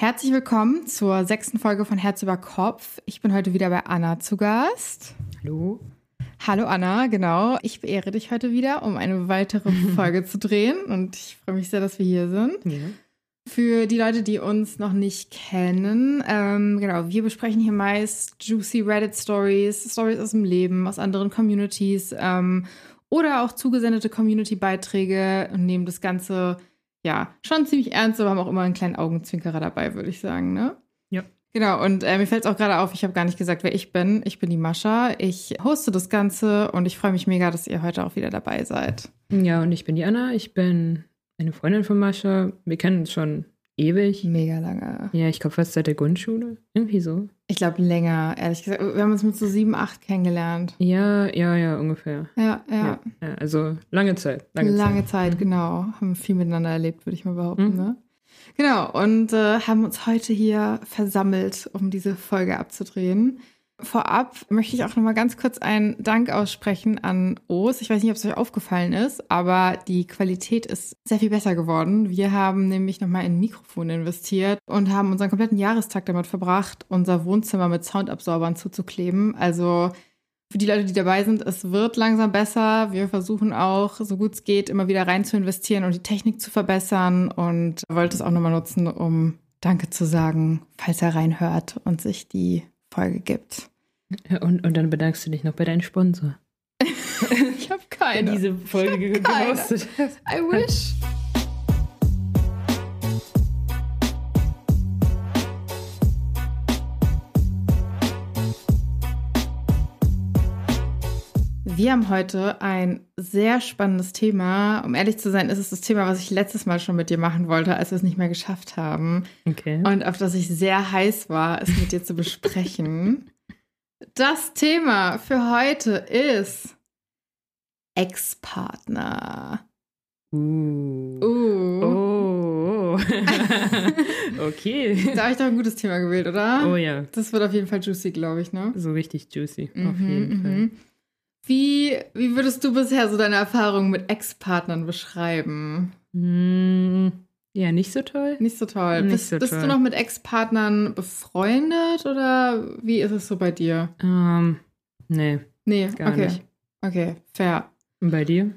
Herzlich willkommen zur sechsten Folge von Herz über Kopf. Ich bin heute wieder bei Anna zu Gast. Hallo. Hallo Anna, genau. Ich beehre dich heute wieder, um eine weitere Folge zu drehen und ich freue mich sehr, dass wir hier sind. Ja. Für die Leute, die uns noch nicht kennen, ähm, genau, wir besprechen hier meist juicy Reddit Stories, Stories aus dem Leben, aus anderen Communities ähm, oder auch zugesendete Community-Beiträge und nehmen das Ganze ja schon ziemlich ernst, aber haben auch immer einen kleinen Augenzwinkerer dabei, würde ich sagen, ne? Ja. Genau, und äh, mir fällt es auch gerade auf, ich habe gar nicht gesagt, wer ich bin. Ich bin die Mascha. Ich hoste das Ganze und ich freue mich mega, dass ihr heute auch wieder dabei seid. Ja, und ich bin die Anna. Ich bin eine Freundin von Mascha. Wir kennen uns schon ewig. Mega lange. Ja, ich glaube fast seit der Grundschule. Irgendwie so. Ich glaube länger, ehrlich gesagt. Wir haben uns mit so sieben, acht kennengelernt. Ja, ja, ja, ungefähr. Ja, ja. Ja, also lange Zeit. Lange, Lange, Zeit, Mhm. genau. Haben viel miteinander erlebt, würde ich mal behaupten. Mhm. Ne? Genau, und äh, haben uns heute hier versammelt, um diese Folge abzudrehen. Vorab möchte ich auch noch mal ganz kurz einen Dank aussprechen an Os. Ich weiß nicht, ob es euch aufgefallen ist, aber die Qualität ist sehr viel besser geworden. Wir haben nämlich noch mal in ein Mikrofon investiert und haben unseren kompletten Jahrestag damit verbracht, unser Wohnzimmer mit Soundabsorbern zuzukleben. Also für die Leute, die dabei sind, es wird langsam besser. Wir versuchen auch, so gut es geht, immer wieder rein zu investieren und die Technik zu verbessern und wollte es auch nochmal nutzen, um Danke zu sagen, falls er reinhört und sich die Folge gibt. Und, und dann bedankst du dich noch bei deinem Sponsor. Ich habe keine. diese Folge Ich gehostet hat. I wish. Wir haben heute ein sehr spannendes Thema. Um ehrlich zu sein, ist es das Thema, was ich letztes Mal schon mit dir machen wollte, als wir es nicht mehr geschafft haben. Okay. Und auf das ich sehr heiß war, es mit dir zu besprechen. Das Thema für heute ist Ex-Partner. Uh. Uh. Oh. okay. Da habe ich doch ein gutes Thema gewählt, oder? Oh ja. Das wird auf jeden Fall juicy, glaube ich, ne? So richtig juicy. Auf Mhm, jeden Fall. mhm. Wie, wie würdest du bisher so deine Erfahrungen mit Ex-Partnern beschreiben? Mm, ja, nicht so toll. Nicht so toll. Nicht bist so bist toll. du noch mit Ex-Partnern befreundet oder wie ist es so bei dir? Ähm, nee, Nee, gar okay. nicht. Okay, fair. Und bei dir?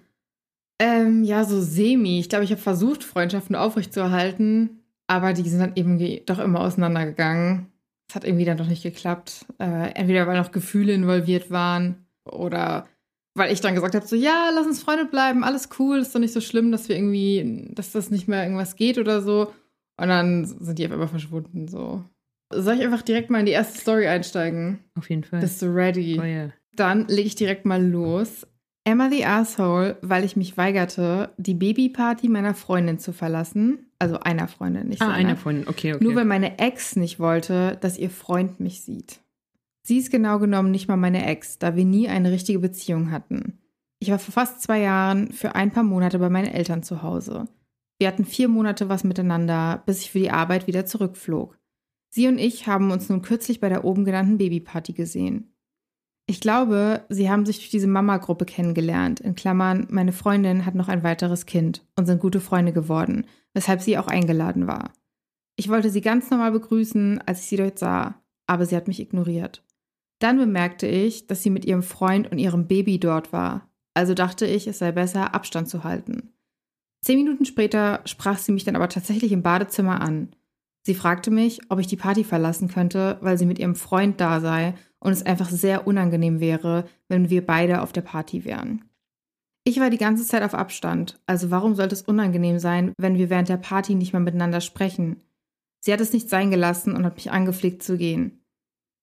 Ähm, ja, so semi. Ich glaube, ich habe versucht, Freundschaften aufrechtzuerhalten, aber die sind dann eben doch immer auseinandergegangen. Es hat irgendwie dann doch nicht geklappt. Äh, entweder weil noch Gefühle involviert waren oder weil ich dann gesagt habe, so, ja, lass uns Freunde bleiben, alles cool, ist doch nicht so schlimm, dass wir irgendwie, dass das nicht mehr irgendwas geht oder so. Und dann sind die auf einmal verschwunden, so. Soll ich einfach direkt mal in die erste Story einsteigen? Auf jeden Fall. Bist du ready? oh ja. Dann lege ich direkt mal los. Emma the Asshole, weil ich mich weigerte, die Babyparty meiner Freundin zu verlassen. Also einer Freundin, nicht Ah, seiner. einer von. Okay, okay. Nur weil meine Ex nicht wollte, dass ihr Freund mich sieht. Sie ist genau genommen nicht mal meine Ex, da wir nie eine richtige Beziehung hatten. Ich war vor fast zwei Jahren für ein paar Monate bei meinen Eltern zu Hause. Wir hatten vier Monate was miteinander, bis ich für die Arbeit wieder zurückflog. Sie und ich haben uns nun kürzlich bei der oben genannten Babyparty gesehen. Ich glaube, sie haben sich durch diese Mama-Gruppe kennengelernt. In Klammern, meine Freundin hat noch ein weiteres Kind und sind gute Freunde geworden, weshalb sie auch eingeladen war. Ich wollte sie ganz normal begrüßen, als ich sie dort sah, aber sie hat mich ignoriert. Dann bemerkte ich, dass sie mit ihrem Freund und ihrem Baby dort war, also dachte ich, es sei besser, Abstand zu halten. Zehn Minuten später sprach sie mich dann aber tatsächlich im Badezimmer an. Sie fragte mich, ob ich die Party verlassen könnte, weil sie mit ihrem Freund da sei und es einfach sehr unangenehm wäre, wenn wir beide auf der Party wären. Ich war die ganze Zeit auf Abstand, also warum sollte es unangenehm sein, wenn wir während der Party nicht mehr miteinander sprechen? Sie hat es nicht sein gelassen und hat mich angefleht zu gehen.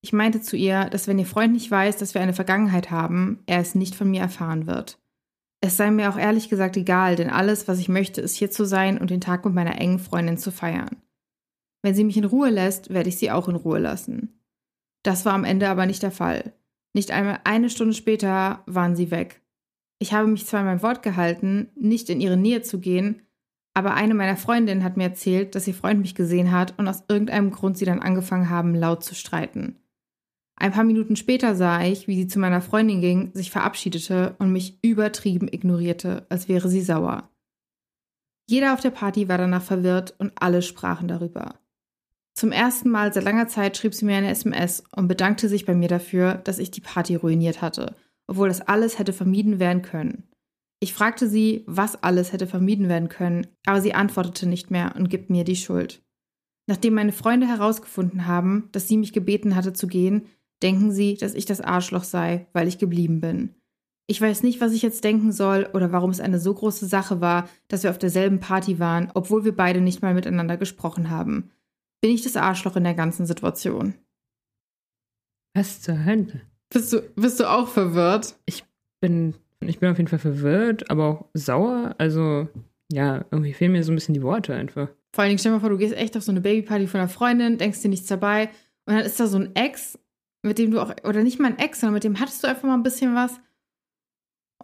Ich meinte zu ihr, dass wenn ihr Freund nicht weiß, dass wir eine Vergangenheit haben, er es nicht von mir erfahren wird. Es sei mir auch ehrlich gesagt egal, denn alles, was ich möchte, ist hier zu sein und den Tag mit meiner engen Freundin zu feiern. Wenn sie mich in Ruhe lässt, werde ich sie auch in Ruhe lassen. Das war am Ende aber nicht der Fall. Nicht einmal eine Stunde später waren sie weg. Ich habe mich zwar mein Wort gehalten, nicht in ihre Nähe zu gehen, aber eine meiner Freundinnen hat mir erzählt, dass ihr Freund mich gesehen hat und aus irgendeinem Grund sie dann angefangen haben, laut zu streiten. Ein paar Minuten später sah ich, wie sie zu meiner Freundin ging, sich verabschiedete und mich übertrieben ignorierte, als wäre sie sauer. Jeder auf der Party war danach verwirrt und alle sprachen darüber. Zum ersten Mal seit langer Zeit schrieb sie mir eine SMS und bedankte sich bei mir dafür, dass ich die Party ruiniert hatte, obwohl das alles hätte vermieden werden können. Ich fragte sie, was alles hätte vermieden werden können, aber sie antwortete nicht mehr und gibt mir die Schuld. Nachdem meine Freunde herausgefunden haben, dass sie mich gebeten hatte zu gehen, denken sie, dass ich das Arschloch sei, weil ich geblieben bin. Ich weiß nicht, was ich jetzt denken soll oder warum es eine so große Sache war, dass wir auf derselben Party waren, obwohl wir beide nicht mal miteinander gesprochen haben. Bin ich das Arschloch in der ganzen Situation? Was zur Hölle? Bist du, bist du auch verwirrt? Ich bin ich bin auf jeden Fall verwirrt, aber auch sauer. Also, ja, irgendwie fehlen mir so ein bisschen die Worte einfach. Vor allen Dingen, stell dir mal vor, du gehst echt auf so eine Babyparty von einer Freundin, denkst dir nichts dabei und dann ist da so ein Ex, mit dem du auch, oder nicht mal ein Ex, sondern mit dem hattest du einfach mal ein bisschen was.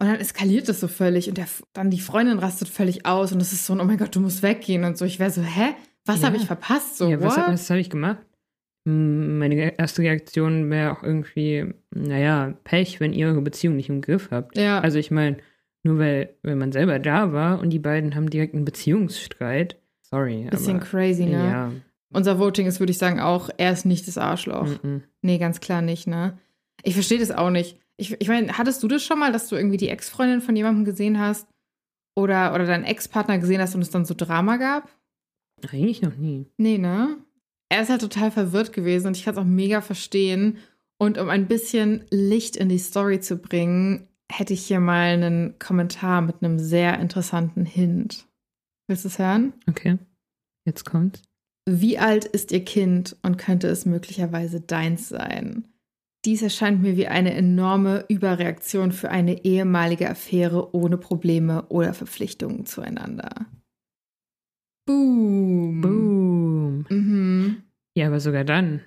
Und dann eskaliert das so völlig und der, dann die Freundin rastet völlig aus und es ist so, oh mein Gott, du musst weggehen und so. Ich wäre so, hä? Was ja. habe ich verpasst? So, ja, was, was habe ich gemacht? meine erste Reaktion wäre auch irgendwie, naja, Pech, wenn ihr eure Beziehung nicht im Griff habt. Ja. Also ich meine, nur weil, wenn man selber da war und die beiden haben direkt einen Beziehungsstreit. Sorry. Bisschen aber, crazy, ne? Ja. Unser Voting ist, würde ich sagen, auch, er ist nicht das Arschloch. Mm -mm. Nee, ganz klar nicht, ne? Ich verstehe das auch nicht. Ich, ich meine, hattest du das schon mal, dass du irgendwie die Ex-Freundin von jemandem gesehen hast? Oder, oder deinen Ex-Partner gesehen hast und es dann so Drama gab? Eigentlich noch nie. Nee, ne? er ist halt total verwirrt gewesen und ich kann es auch mega verstehen. Und um ein bisschen Licht in die Story zu bringen, hätte ich hier mal einen Kommentar mit einem sehr interessanten Hint. Willst du es hören? Okay, jetzt kommt's. Wie alt ist Ihr Kind und könnte es möglicherweise deins sein? Dies erscheint mir wie eine enorme Überreaktion für eine ehemalige Affäre ohne Probleme oder Verpflichtungen zueinander. Boom. Boom. Mhm. Ja, aber sogar dann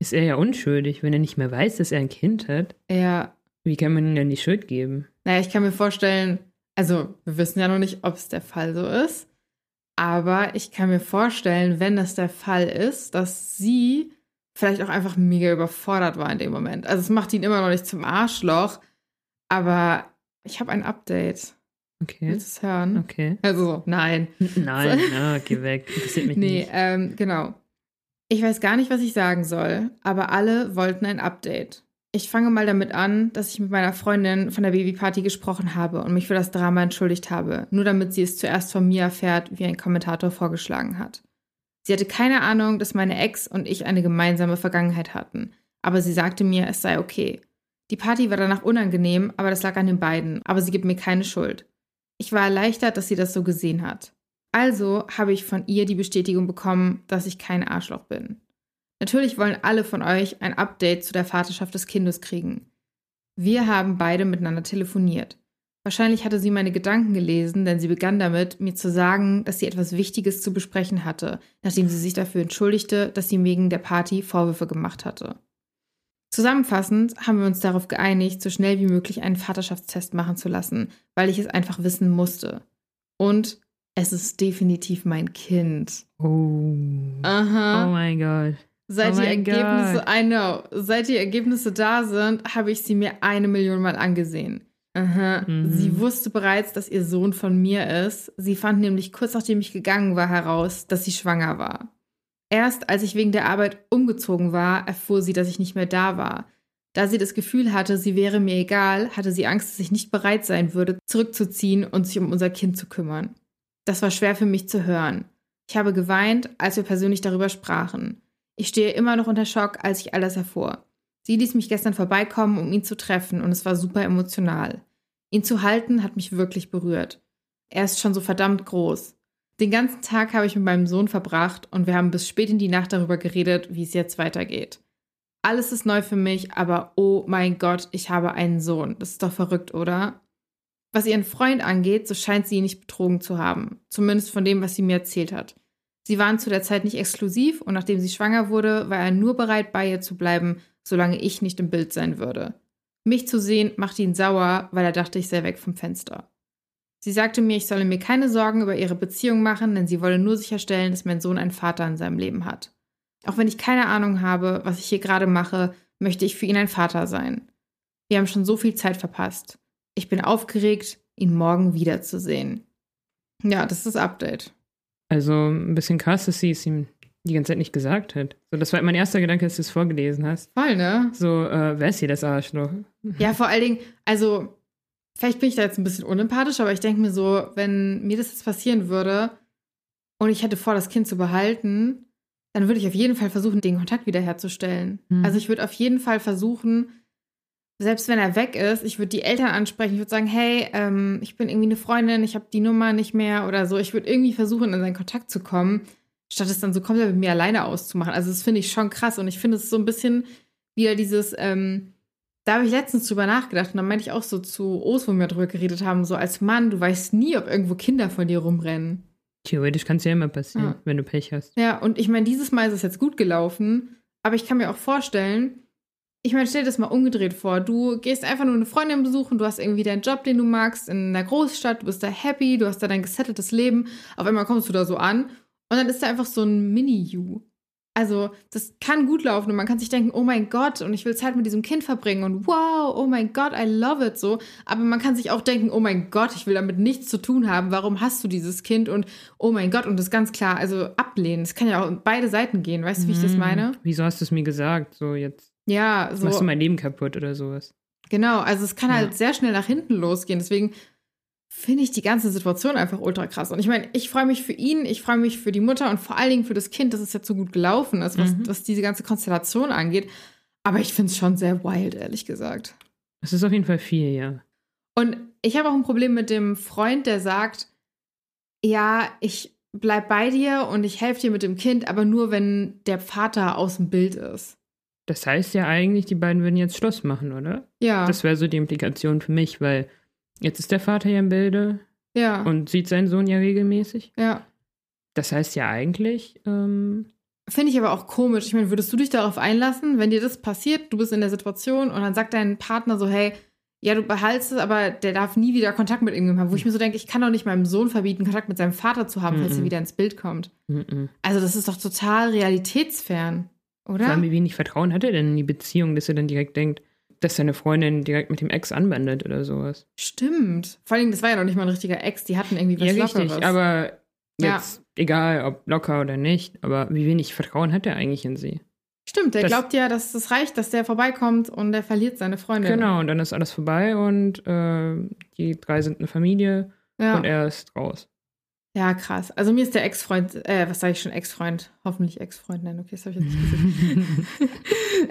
ist er ja unschuldig, wenn er nicht mehr weiß, dass er ein Kind hat. Ja. Wie kann man ihm denn die Schuld geben? Naja, ich kann mir vorstellen, also wir wissen ja noch nicht, ob es der Fall so ist, aber ich kann mir vorstellen, wenn das der Fall ist, dass sie vielleicht auch einfach mega überfordert war in dem Moment. Also es macht ihn immer noch nicht zum Arschloch, aber ich habe ein Update. Okay. Willst du es hören? Okay. Also, nein. Nein, na, geh weg. Interessiert mich nee, nicht. ähm, genau. Ich weiß gar nicht, was ich sagen soll, aber alle wollten ein Update. Ich fange mal damit an, dass ich mit meiner Freundin von der Babyparty gesprochen habe und mich für das Drama entschuldigt habe, nur damit sie es zuerst von mir erfährt, wie ein Kommentator vorgeschlagen hat. Sie hatte keine Ahnung, dass meine Ex und ich eine gemeinsame Vergangenheit hatten, aber sie sagte mir, es sei okay. Die Party war danach unangenehm, aber das lag an den beiden, aber sie gibt mir keine Schuld. Ich war erleichtert, dass sie das so gesehen hat. Also habe ich von ihr die Bestätigung bekommen, dass ich kein Arschloch bin. Natürlich wollen alle von euch ein Update zu der Vaterschaft des Kindes kriegen. Wir haben beide miteinander telefoniert. Wahrscheinlich hatte sie meine Gedanken gelesen, denn sie begann damit, mir zu sagen, dass sie etwas Wichtiges zu besprechen hatte, nachdem sie sich dafür entschuldigte, dass sie wegen der Party Vorwürfe gemacht hatte. Zusammenfassend haben wir uns darauf geeinigt, so schnell wie möglich einen Vaterschaftstest machen zu lassen, weil ich es einfach wissen musste. Und es ist definitiv mein Kind. Oh. Aha. Oh mein Gott. Seit oh die Ergebnisse, Gott. I know, seit die Ergebnisse da sind, habe ich sie mir eine Million Mal angesehen. Aha. Mhm. Sie wusste bereits, dass ihr Sohn von mir ist. Sie fand nämlich kurz nachdem ich gegangen war heraus, dass sie schwanger war. Erst als ich wegen der Arbeit umgezogen war, erfuhr sie, dass ich nicht mehr da war. Da sie das Gefühl hatte, sie wäre mir egal, hatte sie Angst, dass ich nicht bereit sein würde, zurückzuziehen und sich um unser Kind zu kümmern. Das war schwer für mich zu hören. Ich habe geweint, als wir persönlich darüber sprachen. Ich stehe immer noch unter Schock, als ich all das erfuhr. Sie ließ mich gestern vorbeikommen, um ihn zu treffen, und es war super emotional. Ihn zu halten hat mich wirklich berührt. Er ist schon so verdammt groß. Den ganzen Tag habe ich mit meinem Sohn verbracht und wir haben bis spät in die Nacht darüber geredet, wie es jetzt weitergeht. Alles ist neu für mich, aber oh mein Gott, ich habe einen Sohn. Das ist doch verrückt, oder? Was ihren Freund angeht, so scheint sie ihn nicht betrogen zu haben. Zumindest von dem, was sie mir erzählt hat. Sie waren zu der Zeit nicht exklusiv und nachdem sie schwanger wurde, war er nur bereit, bei ihr zu bleiben, solange ich nicht im Bild sein würde. Mich zu sehen, machte ihn sauer, weil er dachte, ich sei weg vom Fenster. Sie sagte mir, ich solle mir keine Sorgen über ihre Beziehung machen, denn sie wolle nur sicherstellen, dass mein Sohn einen Vater in seinem Leben hat. Auch wenn ich keine Ahnung habe, was ich hier gerade mache, möchte ich für ihn ein Vater sein. Wir haben schon so viel Zeit verpasst. Ich bin aufgeregt, ihn morgen wiederzusehen. Ja, das ist das Update. Also ein bisschen krass, dass sie es ihm die ganze Zeit nicht gesagt hat. So, das war mein erster Gedanke, als du es vorgelesen hast. Voll, ne? So, äh, wer ist hier das Arschloch? Ja, vor allen Dingen, also, vielleicht bin ich da jetzt ein bisschen unempathisch, aber ich denke mir so, wenn mir das jetzt passieren würde und ich hätte vor, das Kind zu behalten, dann würde ich auf jeden Fall versuchen, den Kontakt wiederherzustellen. Mhm. Also ich würde auf jeden Fall versuchen, selbst wenn er weg ist, ich würde die Eltern ansprechen. Ich würde sagen, hey, ähm, ich bin irgendwie eine Freundin, ich habe die Nummer nicht mehr oder so. Ich würde irgendwie versuchen, in seinen Kontakt zu kommen, statt es dann so komplett mit mir alleine auszumachen. Also das finde ich schon krass und ich finde es so ein bisschen wieder dieses, ähm, da habe ich letztens drüber nachgedacht und dann meinte ich auch so zu Os, wo wir drüber geredet haben, so als Mann, du weißt nie, ob irgendwo Kinder von dir rumrennen. Theoretisch kann es ja immer passieren, Ja. wenn du Pech hast. Ja, und ich meine, dieses Mal ist es jetzt gut gelaufen, aber ich kann mir auch vorstellen, ich meine, stell dir das mal umgedreht vor. Du gehst einfach nur eine Freundin besuchen, du hast irgendwie deinen Job, den du magst, in einer Großstadt, du bist da happy, du hast da dein gesetteltes Leben. Auf einmal kommst du da so an und dann ist da einfach so ein Mini-You. Also, das kann gut laufen und man kann sich denken, oh mein Gott, und ich will Zeit mit diesem Kind verbringen und wow, oh mein Gott, I love it so. Aber man kann sich auch denken, oh mein Gott, ich will damit nichts zu tun haben. Warum hast du dieses Kind? Und oh mein Gott, und das ganz klar, also ablehnen. Das kann ja auch in beide Seiten gehen. Weißt du, wie ich das Mhm. meine? Wieso hast du es mir gesagt? So, jetzt Ja, machst du so. mein Leben kaputt oder sowas. Genau, also es kann Ja. halt sehr schnell nach hinten losgehen. Deswegen finde ich die ganze Situation einfach ultra krass. Und ich meine, ich freue mich für ihn, ich freue mich für die Mutter und vor allen Dingen für das Kind, dass es jetzt so gut gelaufen ist, was, Mhm. was diese ganze Konstellation angeht. Aber ich finde es schon sehr wild, ehrlich gesagt. Es ist auf jeden Fall viel, ja. Und ich habe auch ein Problem mit dem Freund, der sagt, ja, ich bleib bei dir und ich helfe dir mit dem Kind, aber nur wenn der Vater aus dem Bild ist. Das heißt ja eigentlich, die beiden würden jetzt Schluss machen, oder? Ja, Das wäre so die Implikation für mich, weil jetzt ist der Vater ja im Bilde ja, und sieht seinen Sohn ja regelmäßig. ja. Das heißt ja eigentlich, ähm, Finde ich aber auch komisch. Ich meine, würdest du dich darauf einlassen, wenn dir das passiert, du bist in der Situation und dann sagt dein Partner so, hey, ja, du behaltst es, aber der darf nie wieder Kontakt mit irgendjemandem haben. Wo ich mir so denke, ich kann doch nicht meinem Sohn verbieten, Kontakt mit seinem Vater zu haben, falls Mhm. er wieder ins Bild kommt. mm -mm. Also das ist doch total realitätsfern, oder? vor allem, wie wenig Vertrauen hat er denn in die Beziehung, dass er dann direkt denkt, dass seine Freundin direkt mit dem Ex anbandelt oder sowas. Stimmt. Vor allem, das war ja noch nicht mal ein richtiger Ex, die hatten irgendwie was ja, richtig, Lockeres. aber Ja. jetzt, egal ob locker oder nicht, aber wie wenig Vertrauen hat er eigentlich in sie? Stimmt, der das- glaubt ja, dass das reicht, dass der vorbeikommt und der verliert seine Freundin. Genau, und dann ist alles vorbei und äh, die drei sind eine Familie Ja. und er ist raus. Ja, krass. Also mir ist der Ex-Freund, äh, was sage ich schon, Ex-Freund, hoffentlich Ex-Freund, nein, okay, das habe ich jetzt nicht gesagt.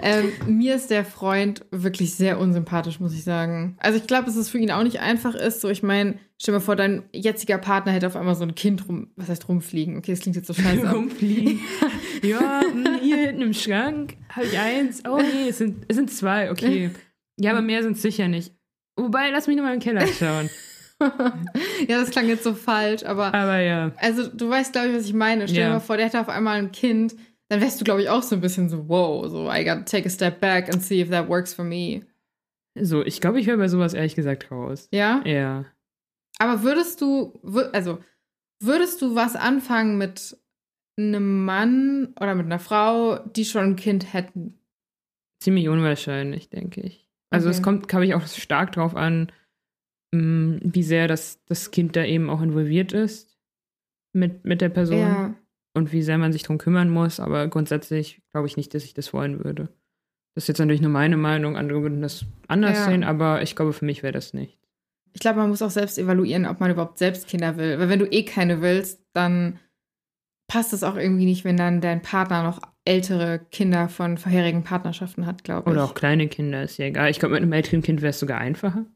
ähm, mir ist der Freund wirklich sehr unsympathisch, muss ich sagen. Also ich glaube, dass es für ihn auch nicht einfach ist. So, ich meine, stell dir mal vor, dein jetziger Partner hätte auf einmal so ein Kind rum, was heißt rumfliegen? Okay, das klingt jetzt so scheiße. Rumfliegen. ja, mh, hier hinten im Schrank habe ich eins. Oh nee, es sind, es sind zwei, okay. Ja, aber mehr sind es sicher nicht. Wobei, lass mich nochmal im Keller schauen. Ja, das klang jetzt so falsch, aber Aber ja. also du weißt, glaube ich, was ich meine. Stell dir Ja. mal vor, der hätte auf einmal ein Kind, dann wärst du, glaube ich, auch so ein bisschen so, wow, so I gotta take a step back and see if that works for me. So, ich glaube, ich höre bei sowas ehrlich gesagt raus. Ja? Ja. Aber würdest du, also würdest du was anfangen mit einem Mann oder mit einer Frau, die schon ein Kind hätten? Ziemlich unwahrscheinlich, denke ich. Also es Okay. kommt, glaube ich, auch stark drauf an, wie sehr das, das Kind da eben auch involviert ist mit, mit der Person Ja. und wie sehr man sich drum kümmern muss. Aber grundsätzlich glaube ich nicht, dass ich das wollen würde. Das ist jetzt natürlich nur meine Meinung, andere würden das anders Ja. sehen, aber ich glaube, für mich wäre das nicht. Ich glaube, man muss auch selbst evaluieren, ob man überhaupt selbst Kinder will. Weil wenn du eh keine willst, dann passt es auch irgendwie nicht, wenn dann dein Partner noch ältere Kinder von vorherigen Partnerschaften hat, glaube ich. Oder auch kleine Kinder, ist ja egal. Ich glaube, mit einem älteren Kind wäre es sogar einfacher.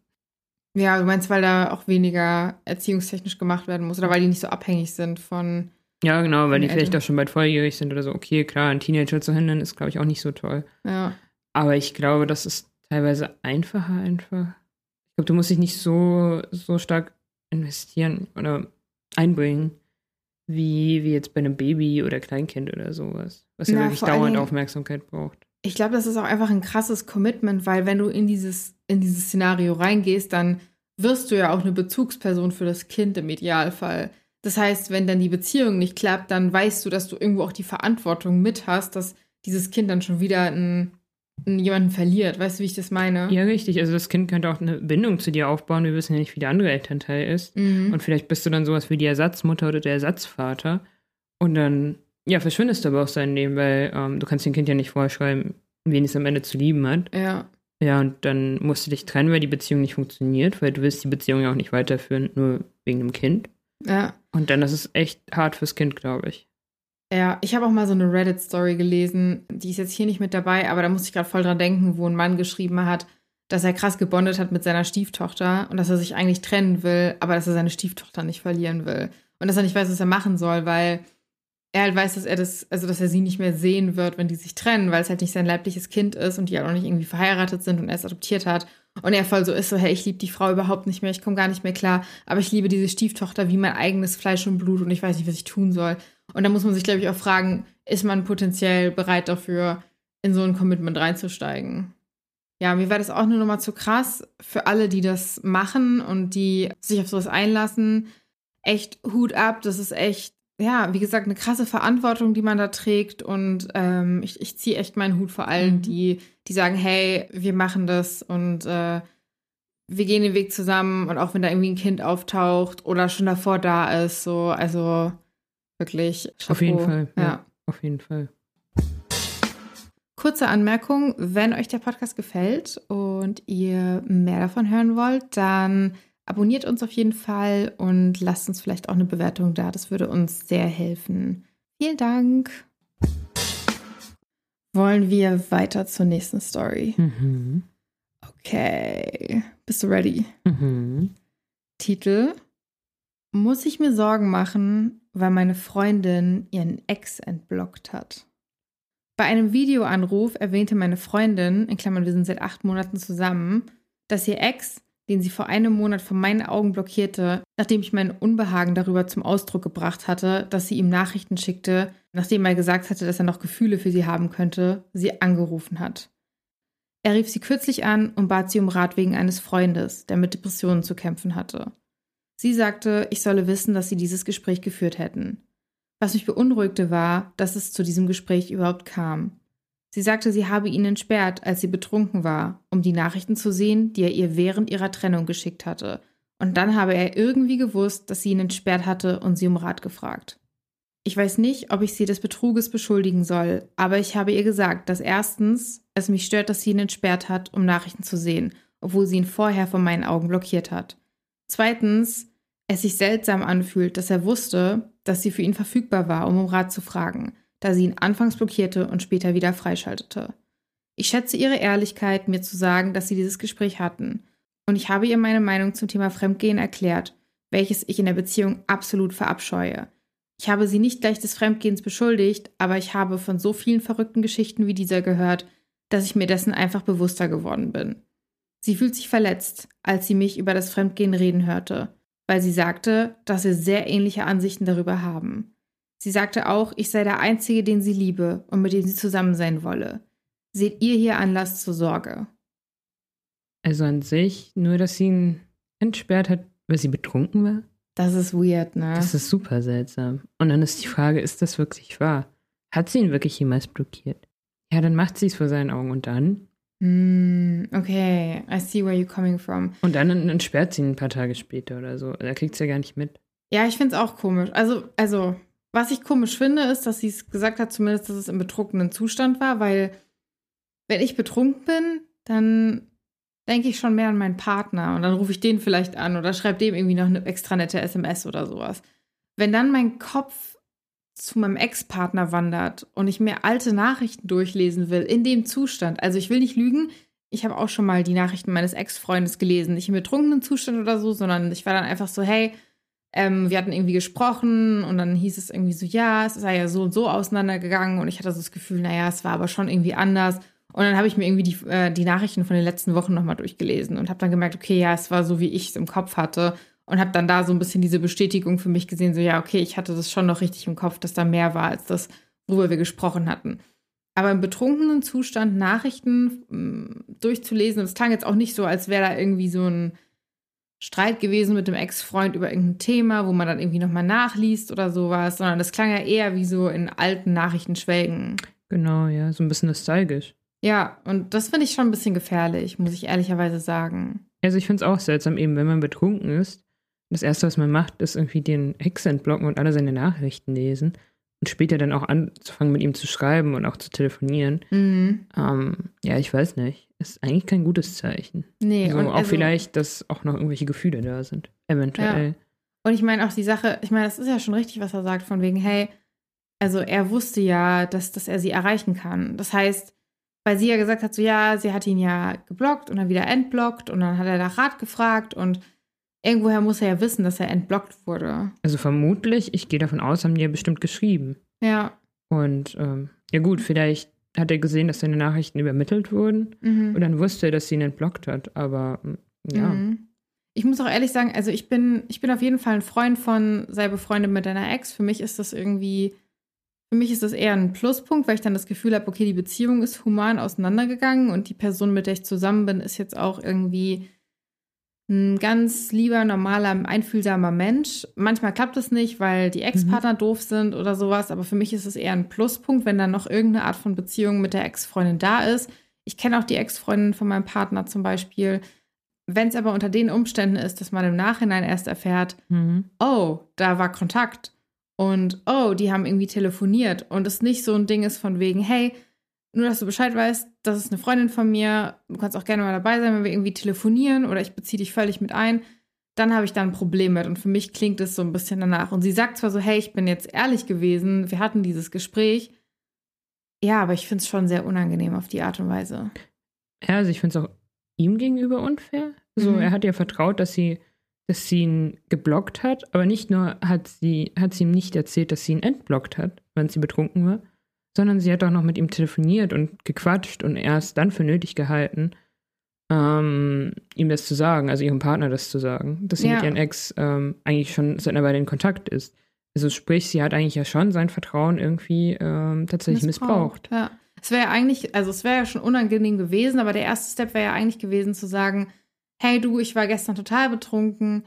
Ja, du meinst, weil da auch weniger erziehungstechnisch gemacht werden muss oder weil die nicht so abhängig sind von. Ja, genau, weil die vielleicht auch schon bald volljährig sind oder so. Okay, klar, einen Teenager zu hindern, ist, glaube ich, auch nicht so toll. Ja. Aber ich glaube, das ist teilweise einfacher einfach. Ich glaube, du musst dich nicht so, so stark investieren oder einbringen, wie, wie jetzt bei einem Baby oder Kleinkind oder sowas. Was ja Na, wirklich dauernd Aufmerksamkeit braucht. Ich glaube, das ist auch einfach ein krasses Commitment, weil wenn du in dieses, in dieses Szenario reingehst, dann wirst du ja auch eine Bezugsperson für das Kind im Idealfall. Das heißt, wenn dann die Beziehung nicht klappt, dann weißt du, dass du irgendwo auch die Verantwortung mit hast, dass dieses Kind dann schon wieder einen, einen jemanden verliert. Weißt du, wie ich das meine? Ja, richtig. Also das Kind könnte auch eine Bindung zu dir aufbauen. Wir wissen ja nicht, wie der andere Elternteil ist. Mhm. Und vielleicht bist du dann sowas wie die Ersatzmutter oder der Ersatzvater. Und dann ja, verschwindest du aber aus deinem Leben, weil ähm, du kannst dem Kind ja nicht vorschreiben, wen es am Ende zu lieben hat. Ja. Ja, und dann musst du dich trennen, weil die Beziehung nicht funktioniert, weil du willst die Beziehung ja auch nicht weiterführen, nur wegen dem Kind. Ja. Und dann ist es echt hart fürs Kind, glaube ich. Ja, ich habe auch mal so eine Reddit-Story gelesen, die ist jetzt hier nicht mit dabei, aber da musste ich gerade voll dran denken, wo ein Mann geschrieben hat, dass er krass gebondet hat mit seiner Stieftochter und dass er sich eigentlich trennen will, aber dass er seine Stieftochter nicht verlieren will. Und dass er nicht weiß, was er machen soll, weil er halt weiß, dass er das, also dass er sie nicht mehr sehen wird, wenn die sich trennen, weil es halt nicht sein leibliches Kind ist und die auch noch nicht irgendwie verheiratet sind und er es adoptiert hat. Und er voll so ist, so, hey, ich liebe die Frau überhaupt nicht mehr, ich komme gar nicht mehr klar, aber ich liebe diese Stieftochter wie mein eigenes Fleisch und Blut und ich weiß nicht, was ich tun soll. Und da muss man sich, glaube ich, auch fragen, ist man potenziell bereit dafür, in so ein Commitment reinzusteigen? Ja, mir wäre das auch eine Nummer zu krass für alle, die das machen und die sich auf sowas einlassen. Echt Hut ab, das ist echt, ja, wie gesagt, eine krasse Verantwortung, die man da trägt. Und ähm, ich, ich ziehe echt meinen Hut vor allen, Mhm. die, die sagen, hey, wir machen das und äh, wir gehen den Weg zusammen und auch wenn da irgendwie ein Kind auftaucht oder schon davor da ist, so, also wirklich. Auf jeden Chapeau. Fall. Ja. Auf jeden Fall. Kurze Anmerkung, wenn euch der Podcast gefällt und ihr mehr davon hören wollt, dann abonniert uns auf jeden Fall und lasst uns vielleicht auch eine Bewertung da. Das würde uns sehr helfen. Vielen Dank. Wollen wir weiter zur nächsten Story? Mhm. Okay. Bist du ready? Mhm. Titel: Muss ich mir Sorgen machen, weil meine Freundin ihren Ex entblockt hat? Bei einem Videoanruf erwähnte meine Freundin, in Klammern, wir sind seit acht Monaten zusammen, dass ihr Ex, den sie vor einem Monat vor meinen Augen blockierte, nachdem ich mein Unbehagen darüber zum Ausdruck gebracht hatte, dass sie ihm Nachrichten schickte, nachdem er gesagt hatte, dass er noch Gefühle für sie haben könnte, sie angerufen hat. Er rief sie kürzlich an und bat sie um Rat wegen eines Freundes, der mit Depressionen zu kämpfen hatte. Sie sagte, ich solle wissen, dass sie dieses Gespräch geführt hätten. Was mich beunruhigte war, dass es zu diesem Gespräch überhaupt kam. Sie sagte, sie habe ihn entsperrt, als sie betrunken war, um die Nachrichten zu sehen, die er ihr während ihrer Trennung geschickt hatte. Und dann habe er irgendwie gewusst, dass sie ihn entsperrt hatte und sie um Rat gefragt. Ich weiß nicht, ob ich sie des Betruges beschuldigen soll, aber ich habe ihr gesagt, dass erstens es mich stört, dass sie ihn entsperrt hat, um Nachrichten zu sehen, obwohl sie ihn vorher von meinen Augen blockiert hat. Zweitens, es sich seltsam anfühlt, dass er wusste, dass sie für ihn verfügbar war, um um Rat zu fragen, da sie ihn anfangs blockierte und später wieder freischaltete. Ich schätze ihre Ehrlichkeit, mir zu sagen, dass sie dieses Gespräch hatten. Und ich habe ihr meine Meinung zum Thema Fremdgehen erklärt, welches ich in der Beziehung absolut verabscheue. Ich habe sie nicht gleich des Fremdgehens beschuldigt, aber ich habe von so vielen verrückten Geschichten wie dieser gehört, dass ich mir dessen einfach bewusster geworden bin. Sie fühlt sich verletzt, als sie mich über das Fremdgehen reden hörte, weil sie sagte, dass wir sehr ähnliche Ansichten darüber haben. Sie sagte auch, ich sei der Einzige, den sie liebe und mit dem sie zusammen sein wolle. Seht ihr hier Anlass zur Sorge? Also an sich, nur dass sie ihn entsperrt hat, weil sie betrunken war? Das ist weird, ne? Das ist super seltsam. Und dann ist die Frage, ist das wirklich wahr? Hat sie ihn wirklich jemals blockiert? Ja, dann macht sie es vor seinen Augen und dann? Hm, okay, I see where you're coming from. Und dann entsperrt sie ihn ein paar Tage später oder so. Da kriegt sie ja gar nicht mit. Ja, ich finde es auch komisch. Also, also, was ich komisch finde, ist, dass sie es gesagt hat, zumindest, dass es im betrunkenen Zustand war, weil wenn ich betrunken bin, dann denke ich schon mehr an meinen Partner und dann rufe ich den vielleicht an oder schreibe dem irgendwie noch eine extra nette SMS oder sowas. Wenn dann mein Kopf zu meinem Ex-Partner wandert und ich mir alte Nachrichten durchlesen will, in dem Zustand, also ich will nicht lügen, ich habe auch schon mal die Nachrichten meines Ex-Freundes gelesen, nicht im betrunkenen Zustand oder so, sondern ich war dann einfach so, hey, ähm, wir hatten irgendwie gesprochen und dann hieß es irgendwie so, ja, es sei ja so und so auseinandergegangen und ich hatte so das Gefühl, naja, es war aber schon irgendwie anders. Und dann habe ich mir irgendwie die, äh, die Nachrichten von den letzten Wochen nochmal durchgelesen und habe dann gemerkt, okay, ja, es war so, wie ich es im Kopf hatte. Und habe dann da so ein bisschen diese Bestätigung für mich gesehen, so, ja, okay, ich hatte das schon noch richtig im Kopf, dass da mehr war als das, worüber wir gesprochen hatten. Aber im betrunkenen Zustand Nachrichten mh, durchzulesen, und es klang jetzt auch nicht so, als wäre da irgendwie so ein Streit gewesen mit dem Ex-Freund über irgendein Thema, wo man dann irgendwie nochmal nachliest oder sowas, sondern das klang ja eher wie so in alten Nachrichtenschwelgen. Genau, ja, so ein bisschen nostalgisch. Ja, und das finde ich schon ein bisschen gefährlich, muss ich ehrlicherweise sagen. Also ich finde es auch seltsam, eben wenn man betrunken ist, das Erste, was man macht, ist irgendwie den Ex entblocken und alle seine Nachrichten lesen. Und später dann auch anzufangen, mit ihm zu schreiben und auch zu telefonieren. Mhm. Ähm, ja, ich weiß nicht. Ist eigentlich kein gutes Zeichen. Nee, so, und auch also- vielleicht, dass auch noch irgendwelche Gefühle da sind. Eventuell. Und ich meine auch die Sache, ich meine, das ist ja schon richtig, was er sagt, von wegen, hey, also er wusste ja, dass, dass er sie erreichen kann. Das heißt, weil sie ja gesagt hat, so ja, sie hat ihn ja geblockt und dann wieder entblockt und dann hat er nach Rat gefragt und irgendwoher muss er ja wissen, dass er entblockt wurde. Also vermutlich, ich gehe davon aus, haben die ja bestimmt geschrieben. Ja. Und ähm, ja gut, vielleicht hat er gesehen, dass seine Nachrichten übermittelt wurden Mhm. und dann wusste er, dass sie ihn entblockt hat. Aber mm, ja. Mhm. Ich muss auch ehrlich sagen, also ich bin, ich bin auf jeden Fall ein Freund von sei befreundet mit deiner Ex. Für mich ist das irgendwie, für mich ist das eher ein Pluspunkt, weil ich dann das Gefühl habe, okay, die Beziehung ist human auseinandergegangen und die Person, mit der ich zusammen bin, ist jetzt auch irgendwie ein ganz lieber, normaler, einfühlsamer Mensch. Manchmal klappt es nicht, weil die Ex-Partner doof sind oder sowas, aber für mich ist es eher ein Pluspunkt, wenn dann noch irgendeine Art von Beziehung mit der Ex-Freundin da ist. Ich kenne auch die Ex-Freundin von meinem Partner zum Beispiel. Wenn es aber unter den Umständen ist, dass man im Nachhinein erst erfährt, Mhm. oh, da war Kontakt und oh, die haben irgendwie telefoniert und es nicht so ein Ding ist von wegen, hey, nur dass du Bescheid weißt, das ist eine Freundin von mir, du kannst auch gerne mal dabei sein, wenn wir irgendwie telefonieren oder ich beziehe dich völlig mit ein, dann habe ich da ein Problem mit und für mich klingt es so ein bisschen danach. Und sie sagt zwar so, hey, ich bin jetzt ehrlich gewesen, wir hatten dieses Gespräch, ja, aber ich finde es schon sehr unangenehm auf die Art und Weise. Ja, also ich finde es auch ihm gegenüber unfair. So, Mhm. er hat ihr vertraut, dass sie, dass sie ihn geblockt hat, aber nicht nur hat sie, hat sie ihm nicht erzählt, dass sie ihn entblockt hat, wenn sie betrunken war, sondern sie hat auch noch mit ihm telefoniert und gequatscht und erst dann für nötig gehalten, ähm, ihm das zu sagen, also ihrem Partner das zu sagen, dass sie Ja. mit ihren Ex ähm, eigentlich schon seit einer Weile in Kontakt ist. Also sprich, sie hat eigentlich ja schon sein Vertrauen irgendwie ähm, tatsächlich missbraucht. Ja. Es wäre ja eigentlich, also es wäre ja schon unangenehm gewesen, aber der erste Step wäre ja eigentlich gewesen zu sagen, hey du, ich war gestern total betrunken.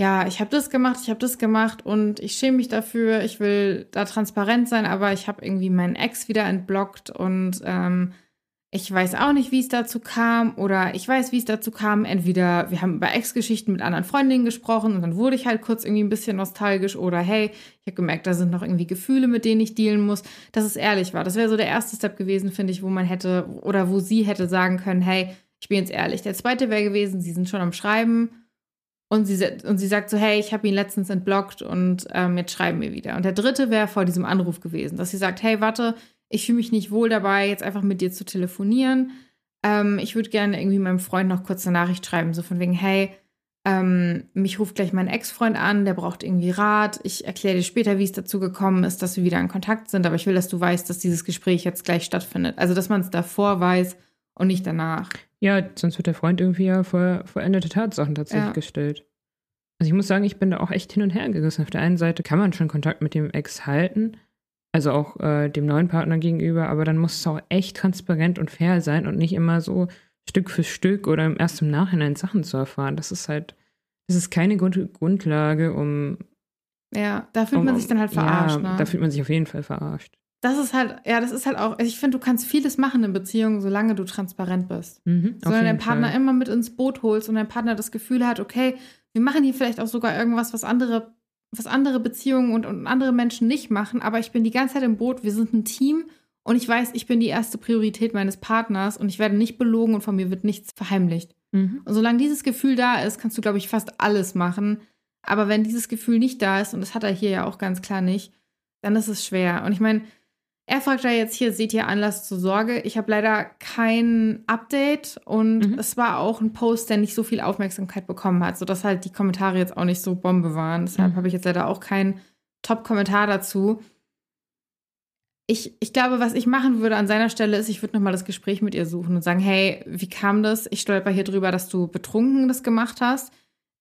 Ja, ich habe das gemacht, ich habe das gemacht und ich schäme mich dafür. Ich will da transparent sein, aber ich habe irgendwie meinen Ex wieder entblockt und ähm, ich weiß auch nicht, wie es dazu kam oder ich weiß, wie es dazu kam. Entweder wir haben über Ex-Geschichten mit anderen Freundinnen gesprochen und dann wurde ich halt kurz irgendwie ein bisschen nostalgisch oder hey, ich habe gemerkt, da sind noch irgendwie Gefühle, mit denen ich dealen muss, dass es ehrlich war. Das wäre so der erste Step gewesen, finde ich, wo man hätte oder wo sie hätte sagen können, hey, ich bin jetzt ehrlich. Der zweite wäre gewesen, sie sind schon am Schreiben und sie, und sie sagt so, hey, ich habe ihn letztens entblockt und ähm, jetzt schreiben wir wieder. Und der dritte wäre vor diesem Anruf gewesen, dass sie sagt, hey, warte, ich fühle mich nicht wohl dabei, jetzt einfach mit dir zu telefonieren. Ähm, ich würde gerne irgendwie meinem Freund noch kurz eine Nachricht schreiben, so von wegen, hey, ähm, mich ruft gleich mein Ex-Freund an, der braucht irgendwie Rat. Ich erkläre dir später, wie es dazu gekommen ist, dass wir wieder in Kontakt sind, aber ich will, dass du weißt, dass dieses Gespräch jetzt gleich stattfindet. Also, dass man es davor weiß und nicht danach. Ja, sonst wird der Freund irgendwie ja vor veränderte Tatsachen tatsächlich Ja. gestellt. Also ich muss sagen, ich bin da auch echt hin und her gerissen. Auf der einen Seite kann man schon Kontakt mit dem Ex halten, also auch äh, dem neuen Partner gegenüber, aber dann muss es auch echt transparent und fair sein und nicht immer so Stück für Stück oder erst im Nachhinein Sachen zu erfahren. Das ist halt, das ist keine Grund Grundlage, um. Ja, da fühlt um man sich dann halt verarscht. Ja, ne? da fühlt man sich auf jeden Fall verarscht. Das ist halt, ja, das ist halt auch, ich finde, du kannst vieles machen in Beziehungen, solange du transparent bist. Mhm, Solange dein Partner Fall. immer mit ins Boot holst und dein Partner das Gefühl hat, okay, wir machen hier vielleicht auch sogar irgendwas, was andere, was andere Beziehungen und, und andere Menschen nicht machen, aber ich bin die ganze Zeit im Boot, wir sind ein Team und ich weiß, ich bin die erste Priorität meines Partners und ich werde nicht belogen und von mir wird nichts verheimlicht. Mhm. Und solange dieses Gefühl da ist, kannst du, glaube ich, fast alles machen. Aber wenn dieses Gefühl nicht da ist, und das hat er hier ja auch ganz klar nicht, dann ist es schwer. Und ich meine, er fragt ja jetzt hier, seht ihr Anlass zur Sorge? Ich habe leider kein Update und Mhm. es war auch ein Post, der nicht so viel Aufmerksamkeit bekommen hat, sodass halt die Kommentare jetzt auch nicht so Bombe waren. Deshalb Mhm. habe ich jetzt leider auch keinen Top-Kommentar dazu. Ich, ich glaube, was ich machen würde an seiner Stelle ist, ich würde nochmal das Gespräch mit ihr suchen und sagen, hey, wie kam das? Ich stolper hier drüber, dass du betrunken das gemacht hast.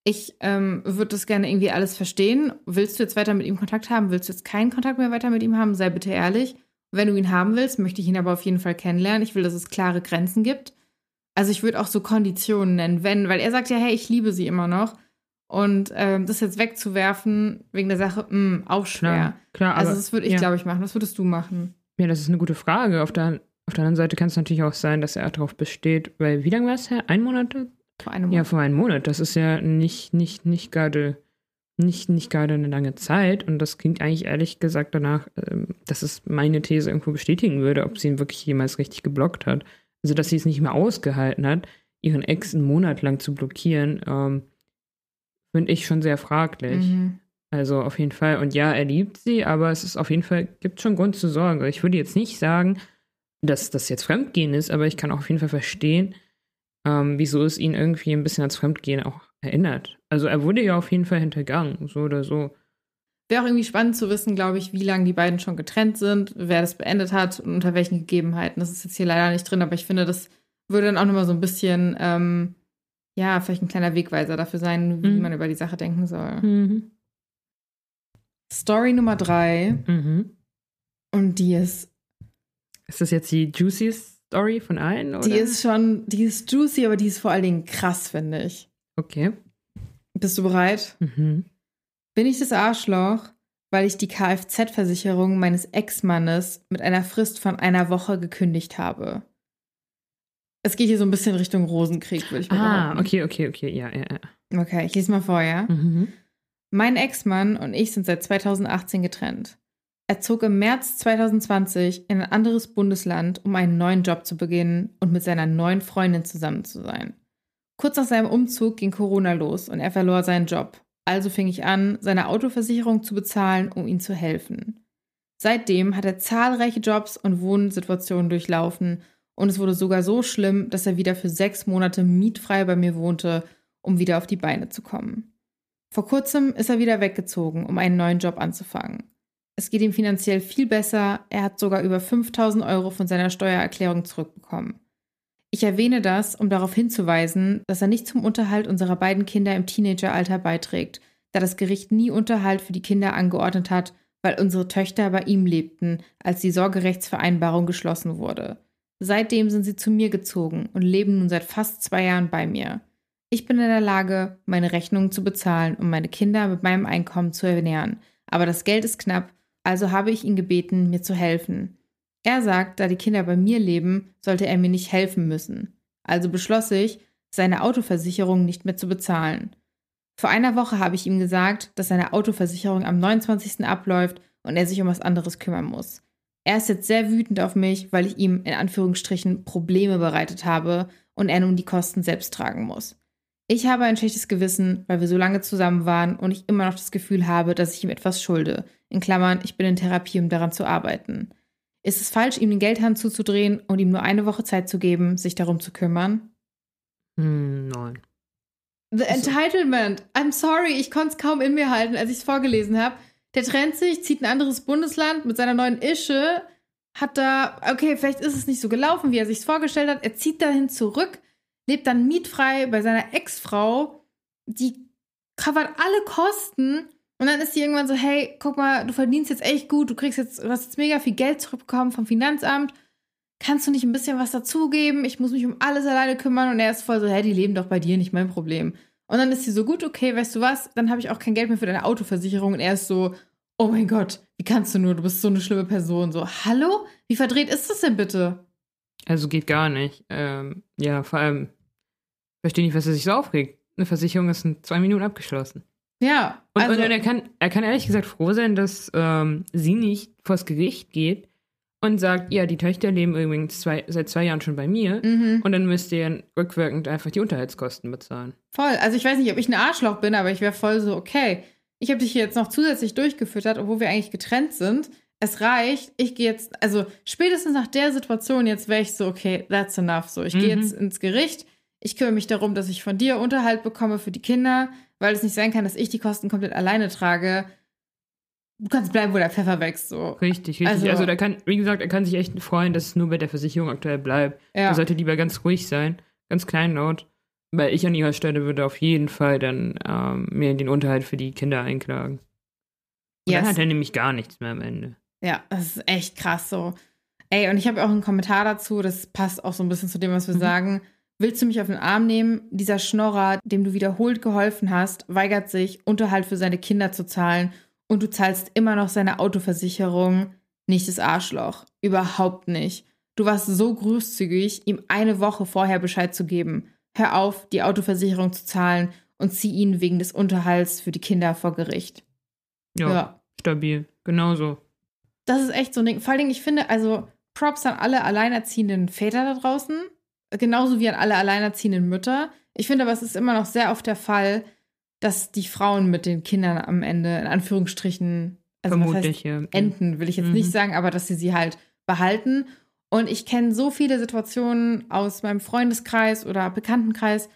Ich ähm, würde das gerne irgendwie alles verstehen. Willst du jetzt weiter mit ihm Kontakt haben? Willst du jetzt keinen Kontakt mehr weiter mit ihm haben? Sei bitte ehrlich. Wenn du ihn haben willst, möchte ich ihn aber auf jeden Fall kennenlernen. Ich will, dass es klare Grenzen gibt. Also ich würde auch so Konditionen nennen, wenn, weil er sagt ja, hey, ich liebe sie immer noch. Und ähm, das jetzt wegzuwerfen wegen der Sache, mh, auch schwer. Klar, klar, also aber- das würde ich, ja. glaube ich, machen. Was würdest du machen? Ja, das ist eine gute Frage. Auf der, auf der anderen Seite kann es natürlich auch sein, dass er darauf besteht, weil wie lange war es her? Ein Monat? Vor einem Ja, Monat. vor einem Monat. Das ist ja nicht, nicht, nicht gerade nicht, nicht gerade eine lange Zeit. Und das klingt eigentlich ehrlich gesagt danach, ähm, dass es meine These irgendwo bestätigen würde, ob sie ihn wirklich jemals richtig geblockt hat. Also, dass sie es nicht mehr ausgehalten hat, ihren Ex einen Monat lang zu blockieren, ähm, finde ich schon sehr fraglich. Mhm. Also auf jeden Fall. Und ja, er liebt sie, aber es ist auf jeden Fall, gibt schon Grund zur Sorge. Ich würde jetzt nicht sagen, dass das jetzt Fremdgehen ist, aber ich kann auch auf jeden Fall verstehen, ähm, wieso es ihn irgendwie ein bisschen als Fremdgehen auch erinnert. Also er wurde ja auf jeden Fall hintergangen, so oder so. Wäre auch irgendwie spannend zu wissen, glaube ich, wie lange die beiden schon getrennt sind, wer das beendet hat und unter welchen Gegebenheiten. Das ist jetzt hier leider nicht drin, aber ich finde, das würde dann auch nochmal so ein bisschen, ähm, ja, vielleicht ein kleiner Wegweiser dafür sein, wie mhm. man über die Sache denken soll. Mhm. Story Nummer drei. Mhm. Und die ist. Ist das jetzt die juicy Story von allen? Oder? Die ist schon, die ist juicy, aber die ist vor allen Dingen krass, finde ich. Okay. Bist du bereit? Mhm. Bin ich das Arschloch, weil ich die Kfz-Versicherung meines Ex-Mannes mit einer Frist von einer Woche gekündigt habe? Es geht hier so ein bisschen Richtung Rosenkrieg, würde ich mal Ah, behaupten. okay, okay, okay, ja, ja, ja. Okay, ich lese mal vor, ja? Mhm. Mein Ex-Mann und ich sind seit 2018 getrennt. Er zog im März 2020 in ein anderes Bundesland, um einen neuen Job zu beginnen und mit seiner neuen Freundin zusammen zu sein. Kurz nach seinem Umzug ging Corona los und er verlor seinen Job. Also fing ich an, seine Autoversicherung zu bezahlen, um ihm zu helfen. Seitdem hat er zahlreiche Jobs und Wohnsituationen durchlaufen und es wurde sogar so schlimm, dass er wieder für sechs Monate mietfrei bei mir wohnte, um wieder auf die Beine zu kommen. Vor kurzem ist er wieder weggezogen, um einen neuen Job anzufangen. Es geht ihm finanziell viel besser, er hat sogar über 5000 Euro von seiner Steuererklärung zurückbekommen. Ich erwähne das, um darauf hinzuweisen, dass er nicht zum Unterhalt unserer beiden Kinder im Teenageralter beiträgt, da das Gericht nie Unterhalt für die Kinder angeordnet hat, weil unsere Töchter bei ihm lebten, als die Sorgerechtsvereinbarung geschlossen wurde. Seitdem sind sie zu mir gezogen und leben nun seit fast zwei Jahren bei mir. Ich bin in der Lage, meine Rechnungen zu bezahlen und meine Kinder mit meinem Einkommen zu ernähren. Aber das Geld ist knapp, also habe ich ihn gebeten, mir zu helfen. Er sagt, da die Kinder bei mir leben, sollte er mir nicht helfen müssen. Also beschloss ich, seine Autoversicherung nicht mehr zu bezahlen. Vor einer Woche habe ich ihm gesagt, dass seine Autoversicherung am 29. abläuft und er sich um was anderes kümmern muss. Er ist jetzt sehr wütend auf mich, weil ich ihm in Anführungsstrichen Probleme bereitet habe und er nun die Kosten selbst tragen muss. Ich habe ein schlechtes Gewissen, weil wir so lange zusammen waren und ich immer noch das Gefühl habe, dass ich ihm etwas schulde. In Klammern, ich bin in Therapie, um daran zu arbeiten. Ist es falsch, ihm den Geldhand zuzudrehen und ihm nur eine Woche Zeit zu geben, sich darum zu kümmern? Hm, nein. The Entitlement. I'm sorry, ich konnte es kaum in mir halten, als ich es vorgelesen habe. Der trennt sich, zieht ein anderes Bundesland mit seiner neuen Ische, hat da, okay, vielleicht ist es nicht so gelaufen, wie er sich vorgestellt hat. Er zieht dahin zurück, lebt dann mietfrei bei seiner Ex-Frau, die covert alle Kosten. Und dann ist sie irgendwann so, hey, guck mal, du verdienst jetzt echt gut, du kriegst jetzt, du hast jetzt mega viel Geld zurückbekommen vom Finanzamt. Kannst du nicht ein bisschen was dazugeben? Ich muss mich um alles alleine kümmern. Und er ist voll so, hey, die leben doch bei dir, nicht mein Problem. Und dann ist sie so, gut, okay, weißt du was, dann habe ich auch kein Geld mehr für deine Autoversicherung. Und er ist so, oh mein Gott, wie kannst du nur, du bist so eine schlimme Person. So, hallo? Wie verdreht ist das denn bitte? Also geht gar nicht. Ähm, ja, vor allem, verstehe nicht, was er sich so aufregt. Eine Versicherung ist in zwei Minuten abgeschlossen. Ja. Und, also, und er, kann, er kann ehrlich gesagt froh sein, dass ähm, sie nicht vors Gericht geht und sagt, ja, die Töchter leben übrigens zwei, seit zwei Jahren schon bei mir mhm. und dann müsst ihr rückwirkend einfach die Unterhaltskosten bezahlen. Voll. Also ich weiß nicht, ob ich ein Arschloch bin, aber ich wäre voll so, okay, ich habe dich jetzt noch zusätzlich durchgefüttert, obwohl wir eigentlich getrennt sind. Es reicht. Ich gehe jetzt, also spätestens nach der Situation jetzt wäre ich so, okay, that's enough. So, ich mhm. gehe jetzt ins Gericht. Ich kümmere mich darum, dass ich von dir Unterhalt bekomme für die Kinder, weil es nicht sein kann, dass ich die Kosten komplett alleine trage. Du kannst bleiben, wo der Pfeffer wächst, so. Richtig, richtig. Also, also da kann, wie gesagt, er kann sich echt freuen, dass es nur bei der Versicherung aktuell bleibt. Ja. Er sollte lieber ganz ruhig sein, ganz kleinlaut. Weil ich an ihrer Stelle würde auf jeden Fall dann ähm, mir den Unterhalt für die Kinder einklagen. Yes. Dann hat er nämlich gar nichts mehr am Ende. Ja, das ist echt krass so. Ey, und ich habe auch einen Kommentar dazu, das passt auch so ein bisschen zu dem, was wir mhm. sagen. Willst du mich auf den Arm nehmen? Dieser Schnorrer, dem du wiederholt geholfen hast, weigert sich, Unterhalt für seine Kinder zu zahlen und du zahlst immer noch seine Autoversicherung. Nicht das Arschloch. Überhaupt nicht. Du warst so großzügig, ihm eine Woche vorher Bescheid zu geben. Hör auf, die Autoversicherung zu zahlen und ziehe ihn wegen des Unterhalts für die Kinder vor Gericht. Ja, Ja. stabil. Genauso. Das ist echt so ein Ding. Vor allen Dingen, ich finde, also Props an alle alleinerziehenden Väter da draußen, genauso wie an alle alleinerziehenden Mütter. Ich finde aber, es ist immer noch sehr oft der Fall, dass die Frauen mit den Kindern am Ende, in Anführungsstrichen, also was heißt Vermutlich, ja. enden, will ich jetzt Mhm. nicht sagen, aber dass sie sie halt behalten. Und ich kenne so viele Situationen aus meinem Freundeskreis oder Bekanntenkreis,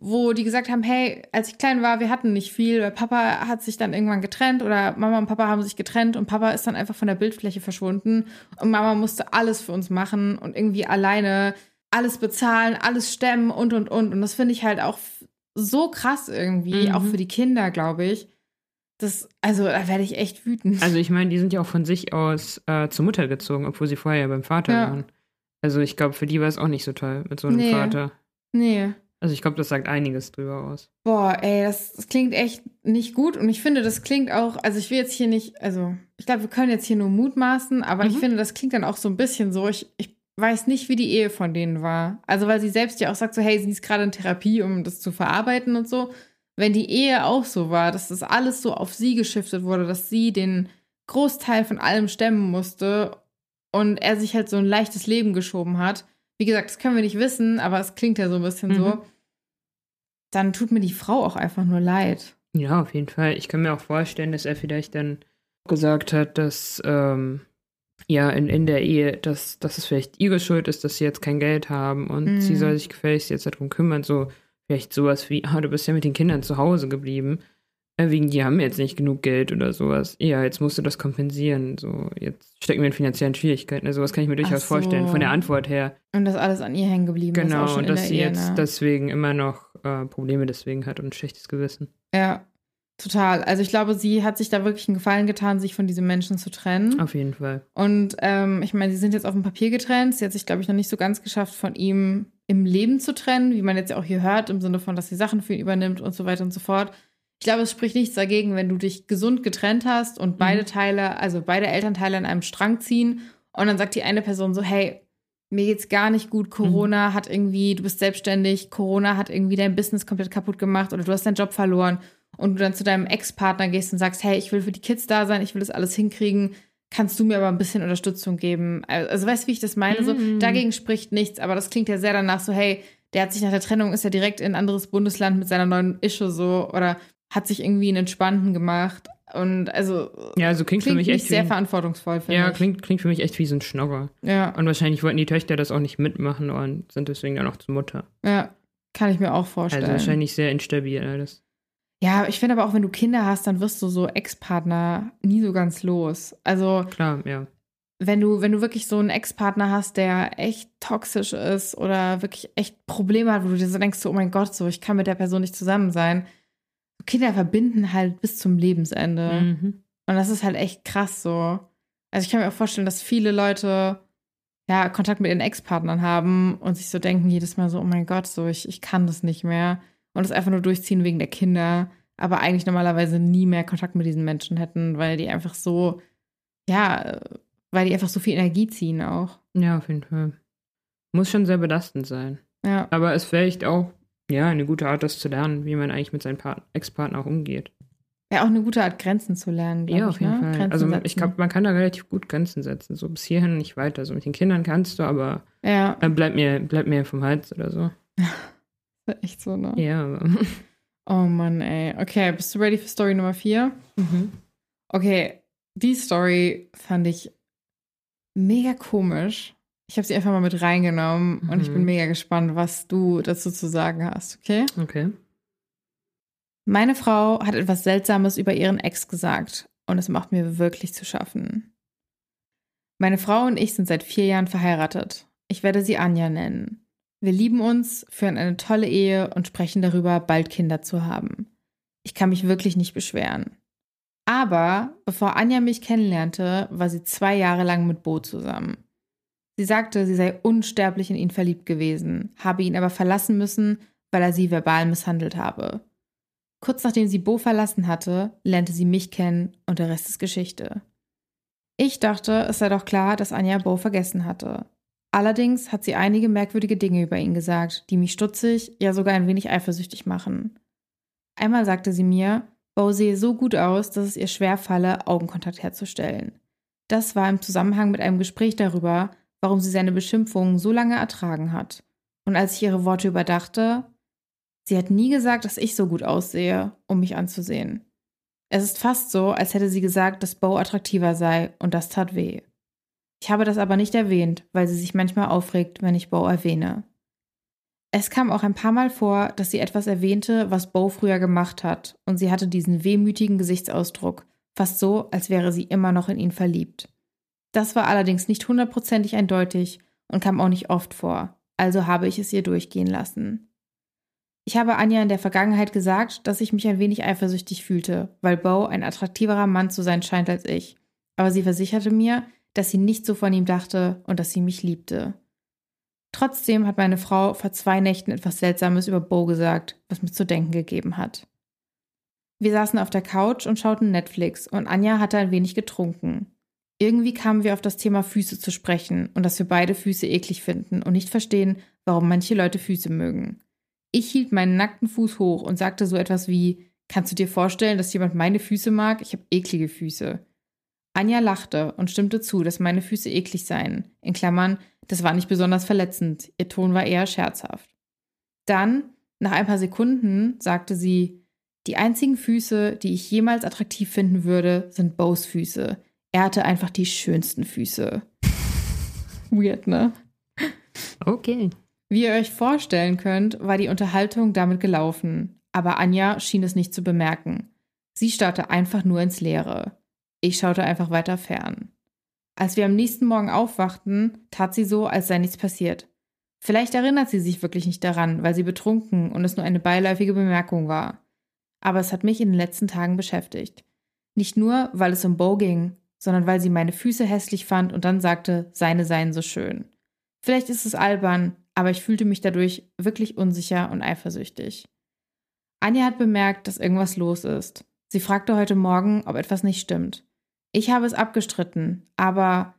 wo die gesagt haben, hey, als ich klein war, wir hatten nicht viel, weil Papa hat sich dann irgendwann getrennt oder Mama und Papa haben sich getrennt und Papa ist dann einfach von der Bildfläche verschwunden und Mama musste alles für uns machen und irgendwie alleine alles bezahlen, alles stemmen und und und. Und das finde ich halt auch so krass irgendwie, Mhm. auch für die Kinder, glaube ich. Das, also da werde ich echt wütend. Also ich meine, die sind ja auch von sich aus äh, zur Mutter gezogen, obwohl sie vorher ja beim Vater Ja. waren. Also ich glaube, für die war es auch nicht so toll mit so einem Nee. Vater. nee. Also ich glaube, das sagt einiges drüber aus. Boah, ey, das, das klingt echt nicht gut. Und ich finde, das klingt auch, also ich will jetzt hier nicht, also ich glaube, wir können jetzt hier nur mutmaßen, aber ich Mhm. finde, das klingt dann auch so ein bisschen so, ich, ich weiß nicht, wie die Ehe von denen war. Also weil sie selbst ja auch sagt, so, hey, sie ist gerade in Therapie, um das zu verarbeiten und so. Wenn die Ehe auch so war, dass das alles so auf sie geschiftet wurde, dass sie den Großteil von allem stemmen musste und er sich halt so ein leichtes Leben geschoben hat. Wie gesagt, das können wir nicht wissen, aber es klingt ja so ein bisschen Mhm. so. Dann tut mir die Frau auch einfach nur leid. Ja, auf jeden Fall. Ich kann mir auch vorstellen, dass er vielleicht dann gesagt hat, dass ähm, ja in, in der Ehe, dass, dass es vielleicht ihre Schuld ist, dass sie jetzt kein Geld haben und Mhm. sie soll sich gefälligst jetzt darum kümmern. So vielleicht sowas wie, ah, du bist ja mit den Kindern zu Hause geblieben. Äh, wegen die haben jetzt nicht genug Geld oder sowas. Ja, jetzt musst du das kompensieren. So, jetzt stecken wir in finanziellen Schwierigkeiten. Also was kann ich mir durchaus so. vorstellen, von der Antwort her. Und das alles an ihr hängen geblieben ist. Genau, auch schon und dass sie Ehe, jetzt ne? deswegen immer noch äh, Probleme deswegen hat und ein schlechtes Gewissen. Ja, total. Also ich glaube, sie hat sich da wirklich einen Gefallen getan, sich von diesem Menschen zu trennen. Auf jeden Fall. Und ähm, ich meine, sie sind jetzt auf dem Papier getrennt. Sie hat sich, glaube ich, noch nicht so ganz geschafft, von ihm im Leben zu trennen, wie man jetzt ja auch hier hört, im Sinne von, dass sie Sachen für ihn übernimmt und so weiter und so fort. Ich glaube, es spricht nichts dagegen, wenn du dich gesund getrennt hast und beide Teile, also beide Elternteile an einem Strang ziehen und dann sagt die eine Person so, hey, mir geht's gar nicht gut, Corona hat irgendwie, du bist selbstständig, Corona hat irgendwie dein Business komplett kaputt gemacht oder du hast deinen Job verloren und du dann zu deinem Ex-Partner gehst und sagst, hey, ich will für die Kids da sein, ich will das alles hinkriegen, kannst du mir aber ein bisschen Unterstützung geben? Also weißt du, wie ich das meine? So, Mhm. dagegen spricht nichts, aber das klingt ja sehr danach so, hey, der hat sich nach der Trennung, ist ja direkt in ein anderes Bundesland mit seiner neuen Ische so oder hat sich irgendwie einen Entspannten gemacht und also Ja, also klingt, klingt für mich echt sehr wie, verantwortungsvoll, finde Ja, ich. klingt, klingt für mich echt wie so ein Schnogger. Ja, Und wahrscheinlich wollten die Töchter das auch nicht mitmachen und sind deswegen dann auch zur Mutter. ja, kann ich mir auch vorstellen. Also wahrscheinlich sehr instabil alles. Ja, ich finde aber auch, wenn du Kinder hast, dann wirst du so Ex-Partner nie so ganz los. Also, Klar, ja. wenn du, wenn du wirklich so einen Ex-Partner hast, der echt toxisch ist oder wirklich echt Probleme hat, wo du dir so denkst, so, oh mein Gott, so, ich kann mit der Person nicht zusammen sein. Kinder verbinden halt bis zum Lebensende. Mhm. Und das ist halt echt krass so. Also ich kann mir auch vorstellen, dass viele Leute ja Kontakt mit ihren Ex-Partnern haben und sich so denken jedes Mal so, oh mein Gott, so ich, ich kann das nicht mehr. Und es einfach nur durchziehen wegen der Kinder, aber eigentlich normalerweise nie mehr Kontakt mit diesen Menschen hätten, weil die einfach so, ja, weil die einfach so viel Energie ziehen auch. Ja, auf jeden Fall. Muss schon sehr belastend sein. Ja, Aber es wäre echt auch, ja, eine gute Art, das zu lernen, wie man eigentlich mit seinem Part- Ex-Partner auch umgeht. ja, auch eine gute Art, Grenzen zu lernen. Ja, ich, auf jeden ne? Fall. Grenzen Also ich setzen. glaube, man kann da relativ gut Grenzen setzen. So bis hierhin nicht weiter. So mit den Kindern kannst du, aber Ja, äh, bleib mir, bleib mir vom Hals oder so. echt so, ne? Ja. Oh Mann, ey. Okay, bist du ready für Story Nummer vier? Mhm. Okay, die Story fand ich mega komisch. Ich habe sie einfach mal mit reingenommen und ich Mhm. bin mega gespannt, was du dazu zu sagen hast, okay? Okay. Meine Frau hat etwas Seltsames über ihren Ex gesagt und es macht mir wirklich zu schaffen. Meine Frau und ich sind seit vier Jahren verheiratet. Ich werde sie Anja nennen. Wir lieben uns, führen eine tolle Ehe und sprechen darüber, bald Kinder zu haben. Ich kann mich wirklich nicht beschweren. Aber bevor Anja mich kennenlernte, war sie zwei Jahre lang mit Bo zusammen. Sie sagte, sie sei unsterblich in ihn verliebt gewesen, habe ihn aber verlassen müssen, weil er sie verbal misshandelt habe. Kurz nachdem sie Bo verlassen hatte, lernte sie mich kennen und der Rest ist Geschichte. Ich dachte, es sei doch klar, dass Anja Bo vergessen hatte. Allerdings hat sie einige merkwürdige Dinge über ihn gesagt, die mich stutzig, ja sogar ein wenig eifersüchtig machen. Einmal sagte sie mir, Bo sehe so gut aus, dass es ihr schwerfalle, Augenkontakt herzustellen. Das war im Zusammenhang mit einem Gespräch darüber, warum sie seine Beschimpfungen so lange ertragen hat. Und als ich ihre Worte überdachte, sie hat nie gesagt, dass ich so gut aussehe, um mich anzusehen. Es ist fast so, als hätte sie gesagt, dass Bo attraktiver sei, und das tat weh. Ich habe das aber nicht erwähnt, weil sie sich manchmal aufregt, wenn ich Bo erwähne. Es kam auch ein paar Mal vor, dass sie etwas erwähnte, was Bo früher gemacht hat, und sie hatte diesen wehmütigen Gesichtsausdruck, fast so, als wäre sie immer noch in ihn verliebt. Das war allerdings nicht hundertprozentig eindeutig und kam auch nicht oft vor, also habe ich es ihr durchgehen lassen. Ich habe Anja in der Vergangenheit gesagt, dass ich mich ein wenig eifersüchtig fühlte, weil Bo ein attraktiverer Mann zu sein scheint als ich, aber sie versicherte mir, dass sie nicht so von ihm dachte und dass sie mich liebte. Trotzdem hat meine Frau vor zwei Nächten etwas Seltsames über Bo gesagt, was mir zu denken gegeben hat. Wir saßen auf der Couch und schauten Netflix und Anja hatte ein wenig getrunken. Irgendwie kamen wir auf das Thema Füße zu sprechen und dass wir beide Füße eklig finden und nicht verstehen, warum manche Leute Füße mögen. Ich hielt meinen nackten Fuß hoch und sagte so etwas wie: Kannst du dir vorstellen, dass jemand meine Füße mag? Ich habe eklige Füße. Anja lachte und stimmte zu, dass meine Füße eklig seien. In Klammern, das war nicht besonders verletzend. Ihr Ton war eher scherzhaft. Dann, nach ein paar Sekunden, sagte sie: Die einzigen Füße, die ich jemals attraktiv finden würde, sind Bows Füße. Er hatte einfach die schönsten Füße. Weird, ne? Okay. Wie ihr euch vorstellen könnt, war die Unterhaltung damit gelaufen, aber Anja schien es nicht zu bemerken. Sie starrte einfach nur ins Leere. Ich schaute einfach weiter fern. Als wir am nächsten Morgen aufwachten, tat sie so, als sei nichts passiert. Vielleicht erinnert sie sich wirklich nicht daran, weil sie betrunken und es nur eine beiläufige Bemerkung war. Aber es hat mich in den letzten Tagen beschäftigt. Nicht nur, weil es um Bo ging, sondern weil sie meine Füße hässlich fand und dann sagte, seine seien so schön. Vielleicht ist es albern, aber ich fühlte mich dadurch wirklich unsicher und eifersüchtig. Anja hat bemerkt, dass irgendwas los ist. Sie fragte heute Morgen, ob etwas nicht stimmt. Ich habe es abgestritten, aber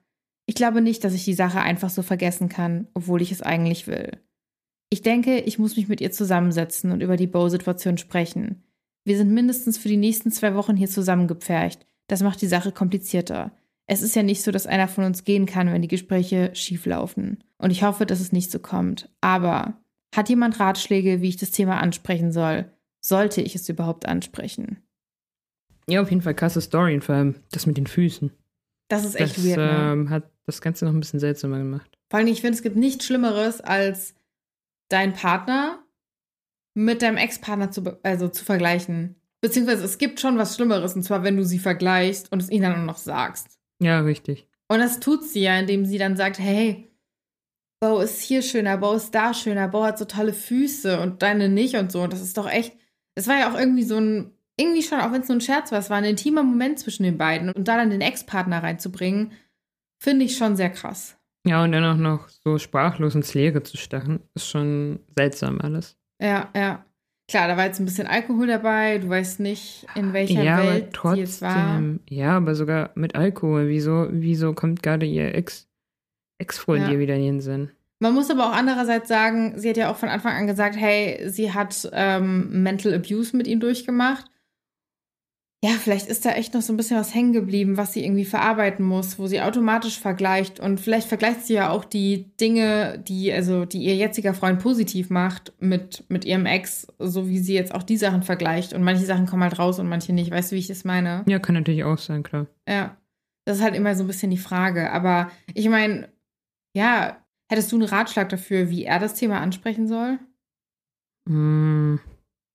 ich glaube nicht, dass ich die Sache einfach so vergessen kann, obwohl ich es eigentlich will. Ich denke, ich muss mich mit ihr zusammensetzen und über die Bow-Situation sprechen. Wir sind mindestens für die nächsten zwei Wochen hier zusammengepfercht das macht die Sache komplizierter. Es ist ja nicht so, dass einer von uns gehen kann, wenn die Gespräche schief laufen. Und ich hoffe, dass es nicht so kommt. Aber hat jemand Ratschläge, wie ich das Thema ansprechen soll? Sollte ich es überhaupt ansprechen? Ja, auf jeden Fall krasse Story, und vor allem das mit den Füßen. Das ist echt das, weird. Ne? Ähm, hat das Ganze noch ein bisschen seltsamer gemacht. Vor allem, ich finde, es gibt nichts Schlimmeres, als deinen Partner mit deinem Ex-Partner zu, also zu vergleichen. Beziehungsweise es gibt schon was Schlimmeres, und zwar, wenn du sie vergleichst und es ihnen dann noch sagst. Ja, richtig. Und das tut sie ja, indem sie dann sagt, hey, Bo ist hier schöner, Bo ist da schöner, Bo hat so tolle Füße und deine nicht und so. Und das ist doch echt, es war ja auch irgendwie so ein, irgendwie schon, auch wenn es nur ein Scherz war, es war ein intimer Moment zwischen den beiden. Und da dann den Ex-Partner reinzubringen, finde ich schon sehr krass. Ja, und dann auch noch so sprachlos ins Leere zu stachen, ist schon seltsam alles. Ja, ja. Klar, da war jetzt ein bisschen Alkohol dabei. Du weißt nicht, in welcher ja, Welt aber trotzdem, jetzt war. Ja, aber sogar mit Alkohol. Wieso, wieso kommt gerade ihr Ex, Ex-Freund Ja. ihr wieder in den Sinn? Man muss aber auch andererseits sagen, sie hat ja auch von Anfang an gesagt, hey, sie hat ähm, Mental Abuse mit ihm durchgemacht. Ja, vielleicht ist da echt noch so ein bisschen was hängen geblieben, was sie irgendwie verarbeiten muss, wo sie automatisch vergleicht. Und vielleicht vergleicht sie ja auch die Dinge, die, also, die ihr jetziger Freund positiv macht mit, mit ihrem Ex, so wie sie jetzt auch die Sachen vergleicht. Und manche Sachen kommen halt raus und manche nicht. Weißt du, wie ich das meine? Ja, kann natürlich auch sein, klar. Ja. Das ist halt immer so ein bisschen die Frage. Aber ich meine, ja, hättest du einen Ratschlag dafür, wie er das Thema ansprechen soll? Hm,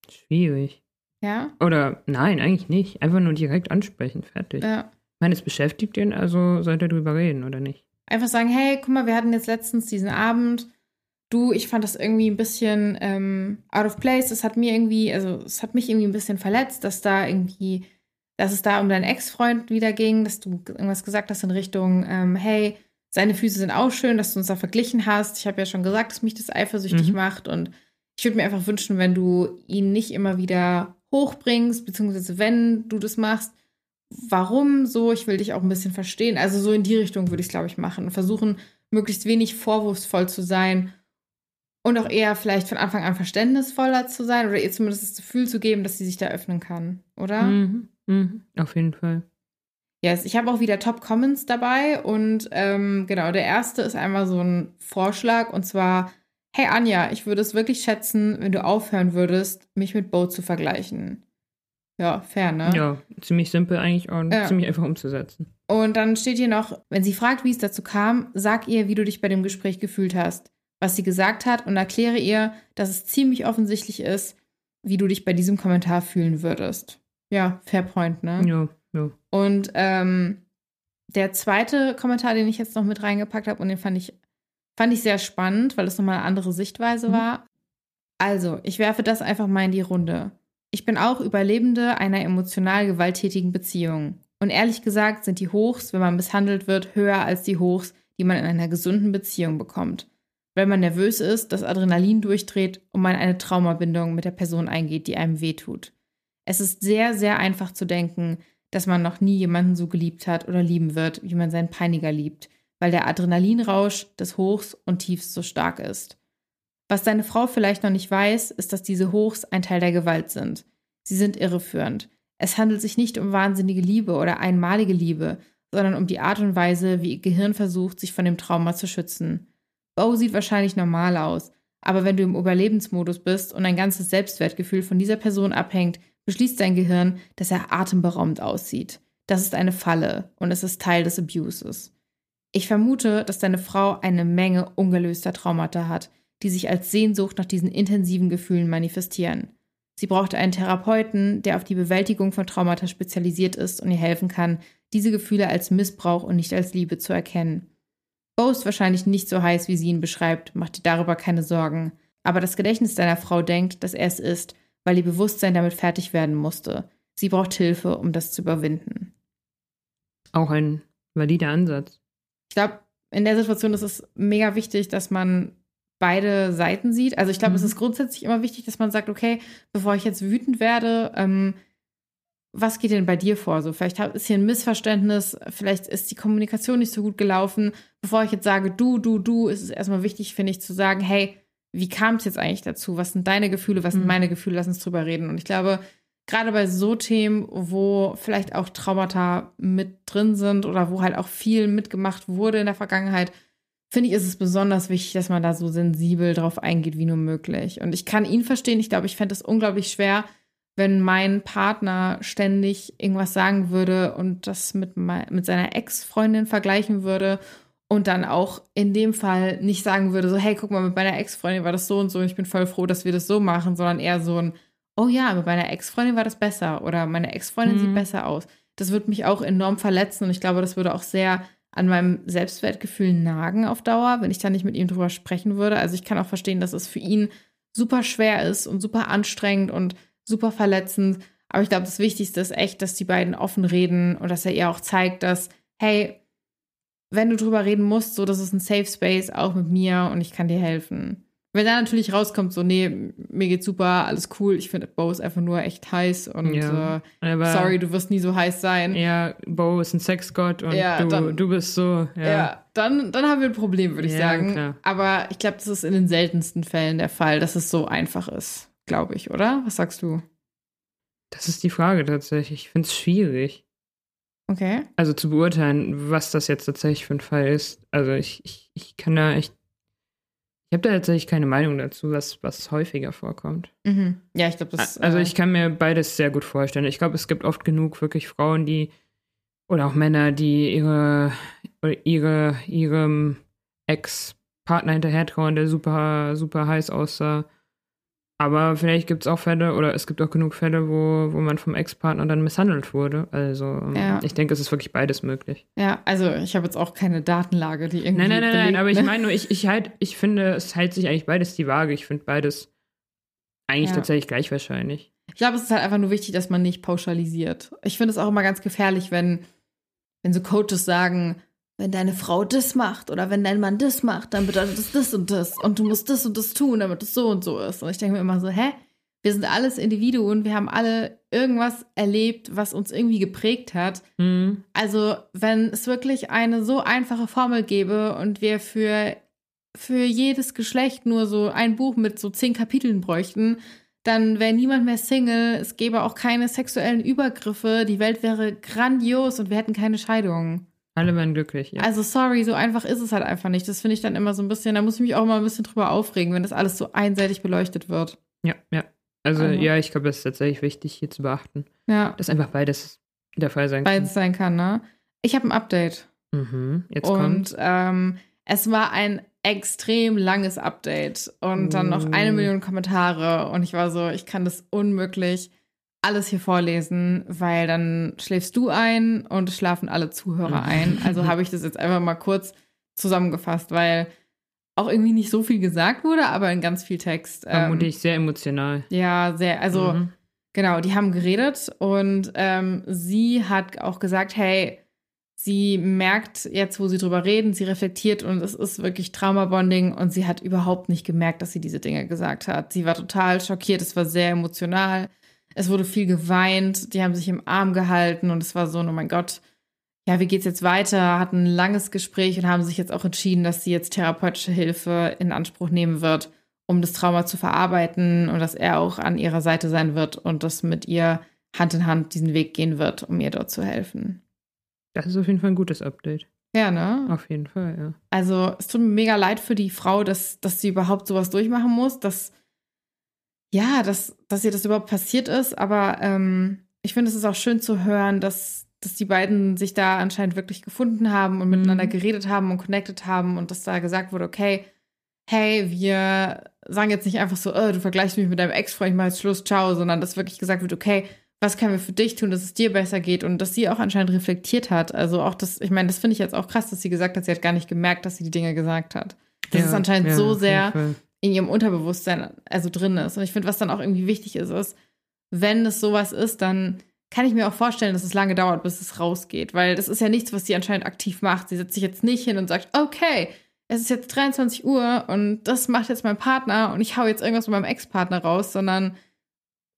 schwierig. Ja? Oder nein, eigentlich nicht. Einfach nur direkt ansprechen, fertig. Ja. Ich meine, es beschäftigt ihn, also sollte er drüber reden, oder nicht? Einfach sagen, hey, guck mal, wir hatten jetzt letztens diesen Abend. Du, ich fand das irgendwie ein bisschen ähm, out of place. Das hat mir irgendwie, also es hat mich irgendwie ein bisschen verletzt, dass da irgendwie, dass es da um deinen Ex-Freund wieder ging, dass du irgendwas gesagt hast in Richtung, ähm, hey, seine Füße sind auch schön, dass du uns da verglichen hast. Ich habe ja schon gesagt, dass mich das eifersüchtig Mhm. macht und ich würde mir einfach wünschen, wenn du ihn nicht immer wieder hochbringst, beziehungsweise wenn du das machst, warum so? Ich will dich auch ein bisschen verstehen. Also so in die Richtung würde ich es, glaube ich, machen und versuchen, möglichst wenig vorwurfsvoll zu sein Und auch eher vielleicht von Anfang an verständnisvoller zu sein oder ihr zumindest das Gefühl zu geben, dass sie sich da öffnen kann, oder? Mhm. Mhm. Auf jeden Fall. Yes, ich habe auch wieder Top-Comments dabei und ähm, genau, der erste ist einmal so ein Vorschlag und zwar, hey Anja, ich würde es wirklich schätzen, wenn du aufhören würdest, mich mit Bo zu vergleichen. Ja, fair, ne? Ja, ziemlich simpel eigentlich und Ja. ziemlich einfach umzusetzen. Und dann steht hier noch, wenn sie fragt, wie es dazu kam, sag ihr, wie du dich bei dem Gespräch gefühlt hast, was sie gesagt hat und erkläre ihr, dass es ziemlich offensichtlich ist, wie du dich bei diesem Kommentar fühlen würdest. Ja, fair point, ne? Ja, ja. Und ähm, der zweite Kommentar, den ich jetzt noch mit reingepackt habe, und den fand ich, fand ich sehr spannend, weil es nochmal eine andere Sichtweise Mhm. war. Also, ich werfe das einfach mal in die Runde. Ich bin auch Überlebende einer emotional gewalttätigen Beziehung. Und ehrlich gesagt sind die Hochs, wenn man misshandelt wird, höher als die Hochs, die man in einer gesunden Beziehung bekommt. Wenn man nervös ist, das Adrenalin durchdreht und man eine Traumabindung mit der Person eingeht, die einem wehtut. Es ist sehr, sehr einfach zu denken, dass man noch nie jemanden so geliebt hat oder lieben wird, wie man seinen Peiniger liebt, weil der Adrenalinrausch des Hochs und Tiefs so stark ist. Was deine Frau vielleicht noch nicht weiß, ist, dass diese Hochs ein Teil der Gewalt sind. Sie sind irreführend. Es handelt sich nicht um wahnsinnige Liebe oder einmalige Liebe, sondern um die Art und Weise, wie ihr Gehirn versucht, sich von dem Trauma zu schützen. Bo sieht wahrscheinlich normal aus, aber wenn du im Überlebensmodus bist und dein ganzes Selbstwertgefühl von dieser Person abhängt, beschließt dein Gehirn, dass er atemberaubend aussieht. Das ist eine Falle und es ist Teil des Abuses. Ich vermute, dass deine Frau eine Menge ungelöster Traumata hat, die sich als Sehnsucht nach diesen intensiven Gefühlen manifestieren. Sie braucht einen Therapeuten, der auf die Bewältigung von Traumata spezialisiert ist und ihr helfen kann, diese Gefühle als Missbrauch und nicht als Liebe zu erkennen. Bo ist wahrscheinlich nicht so heiß, wie sie ihn beschreibt, mach dir darüber keine Sorgen. Aber das Gedächtnis deiner Frau denkt, dass er es ist, weil ihr Bewusstsein damit fertig werden musste. Sie braucht Hilfe, um das zu überwinden. Auch ein valider Ansatz. Ich glaube, in der Situation ist es mega wichtig, dass man beide Seiten sieht. Also ich glaube, es Mhm. ist grundsätzlich immer wichtig, dass man sagt, okay, bevor ich jetzt wütend werde, ähm, was geht denn bei dir vor? So, vielleicht ist hier ein Missverständnis, vielleicht ist die Kommunikation nicht so gut gelaufen. Bevor ich jetzt sage, du, du, du, ist es erstmal wichtig, finde ich, zu sagen, hey, wie kam es jetzt eigentlich dazu? Was sind deine Gefühle? Was sind Mhm. meine Gefühle? Lass uns drüber reden. Und ich glaube, gerade bei so Themen, wo vielleicht auch Traumata mit drin sind oder wo halt auch viel mitgemacht wurde in der Vergangenheit, finde ich, ist es besonders wichtig, dass man da so sensibel drauf eingeht, wie nur möglich. Und ich kann ihn verstehen. Ich glaube, ich fände es unglaublich schwer, wenn mein Partner ständig irgendwas sagen würde und das mit, mit seiner Ex-Freundin vergleichen würde und dann auch in dem Fall nicht sagen würde, so, hey, guck mal, mit meiner Ex-Freundin war das so und so und ich bin voll froh, dass wir das so machen, sondern eher so ein, oh ja, mit meiner Ex-Freundin war das besser oder meine Ex-Freundin Mhm. sieht besser aus. Das würde mich auch enorm verletzen und ich glaube, das würde auch sehr an meinem Selbstwertgefühl nagen auf Dauer, wenn ich da nicht mit ihm drüber sprechen würde. Also ich kann auch verstehen, dass es für ihn super schwer ist und super anstrengend und super verletzend. Aber ich glaube, das Wichtigste ist echt, dass die beiden offen reden und dass er ihr auch zeigt, dass, hey, wenn du drüber reden musst, so, das ist ein Safe Space, auch mit mir und ich kann dir helfen. Wenn dann natürlich rauskommt, so, nee, mir geht's super, alles cool, ich finde, Bo ist einfach nur echt heiß und Ja. äh, sorry, du wirst nie so heiß sein. Ja, Bo ist ein Sexgott und Ja, du, dann- du bist so. Ja. Ja, dann, dann haben wir ein Problem, würde ich sagen. klar. Aber ich glaube, das ist in den seltensten Fällen der Fall, dass es so einfach ist, glaube ich, oder? Was sagst du? Das ist die Frage tatsächlich. Ich finde es schwierig. Okay. Also zu beurteilen, was das jetzt tatsächlich für ein Fall ist. Also ich, ich, ich kann da echt. Ich habe da tatsächlich keine Meinung dazu, was, was häufiger vorkommt. Mhm. Ja, ich glaube, das also äh, ich kann mir beides sehr gut vorstellen. Ich glaube, es gibt oft genug wirklich Frauen, die oder auch Männer, die ihre oder ihre ihrem Ex-Partner hinterhertrauen, der super super heiß aussah. Aber vielleicht gibt es auch Fälle oder es gibt auch genug Fälle, wo, wo man vom Ex-Partner dann misshandelt wurde. Also ähm, Ja. ich denke, es ist wirklich beides möglich. Ja, also ich habe jetzt auch keine Datenlage, die irgendwie. Nein, nein, nein, nein, belegt, aber ich ne? meine nur, ich, ich halt, ich finde, es hält sich eigentlich beides die Waage. Ich finde beides eigentlich Ja. tatsächlich gleich wahrscheinlich. Ich glaube, es ist halt einfach nur wichtig, dass man nicht pauschalisiert. Ich finde es auch immer ganz gefährlich, wenn, wenn so Coaches sagen, wenn deine Frau das macht oder wenn dein Mann das macht, dann bedeutet das das und das und du musst das und das tun, damit es so und so ist. Und ich denke mir immer so, hä? Wir sind alles Individuen, wir haben alle irgendwas erlebt, was uns irgendwie geprägt hat. Mhm. Also, wenn es wirklich eine so einfache Formel gäbe und wir für für jedes Geschlecht nur so ein Buch mit so zehn Kapiteln bräuchten, dann wäre niemand mehr Single, es gäbe auch keine sexuellen Übergriffe, die Welt wäre grandios und wir hätten keine Scheidungen. Alle wären glücklich, ja. Also sorry, so einfach ist es halt einfach nicht. Das finde ich dann immer so ein bisschen, da muss ich mich auch mal ein bisschen drüber aufregen, wenn das alles so einseitig beleuchtet wird. Ja, ja. Also, also. ja, ich glaube, das ist tatsächlich wichtig hier zu beachten. Ja. Dass einfach beides der Fall sein kann. Beides sein kann, ne? Ich habe ein Update. Mhm, jetzt und kommt. Ähm, es war ein extrem langes Update und dann noch eine oh. Million Kommentare und ich war so, ich kann das unmöglich alles hier vorlesen, weil dann schläfst du ein und schlafen alle Zuhörer ein. Also habe ich das jetzt einfach mal kurz zusammengefasst, weil auch irgendwie nicht so viel gesagt wurde, aber in ganz viel Text. Vermutlich ähm, sehr emotional. Ja, sehr. Also mhm. genau, die haben geredet und ähm, sie hat auch gesagt, hey, sie merkt jetzt, wo sie drüber reden, sie reflektiert und es ist wirklich Traumabonding und sie hat überhaupt nicht gemerkt, dass sie diese Dinge gesagt hat. Sie war total schockiert, es war sehr emotional. Es wurde viel geweint, die haben sich im Arm gehalten und es war so, oh mein Gott, ja, wie geht's jetzt weiter? Hatten ein langes Gespräch und haben sich jetzt auch entschieden, dass sie jetzt therapeutische Hilfe in Anspruch nehmen wird, um das Trauma zu verarbeiten und dass er auch an ihrer Seite sein wird und das mit ihr Hand in Hand diesen Weg gehen wird, um ihr dort zu helfen. Das ist auf jeden Fall ein gutes Update. Ja, ne? Auf jeden Fall, ja. Also, es tut mir mega leid für die Frau, dass, dass sie überhaupt sowas durchmachen muss, dass, ja, dass, dass ihr das überhaupt passiert ist. Aber ähm, ich finde, es ist auch schön zu hören, dass, dass die beiden sich da anscheinend wirklich gefunden haben und mhm. miteinander geredet haben und connected haben und dass da gesagt wurde, okay, hey, wir sagen jetzt nicht einfach so, oh, du vergleichst mich mit deinem Ex-Freund, ich mach jetzt Schluss, ciao, sondern dass wirklich gesagt wird, okay, was können wir für dich tun, dass es dir besser geht und dass sie auch anscheinend reflektiert hat. Also auch das, ich meine, das finde ich jetzt auch krass, dass sie gesagt hat, sie hat gar nicht gemerkt, dass sie die Dinge gesagt hat. Das ja, ist anscheinend ja, so sehr in ihrem Unterbewusstsein also drin ist. Und ich finde, was dann auch irgendwie wichtig ist, ist, wenn es sowas ist, dann kann ich mir auch vorstellen, dass es lange dauert, bis es rausgeht, weil das ist ja nichts, was sie anscheinend aktiv macht. Sie setzt sich jetzt nicht hin und sagt, okay, es ist jetzt 23 Uhr und das macht jetzt mein Partner und ich hau jetzt irgendwas mit meinem Ex-Partner raus, sondern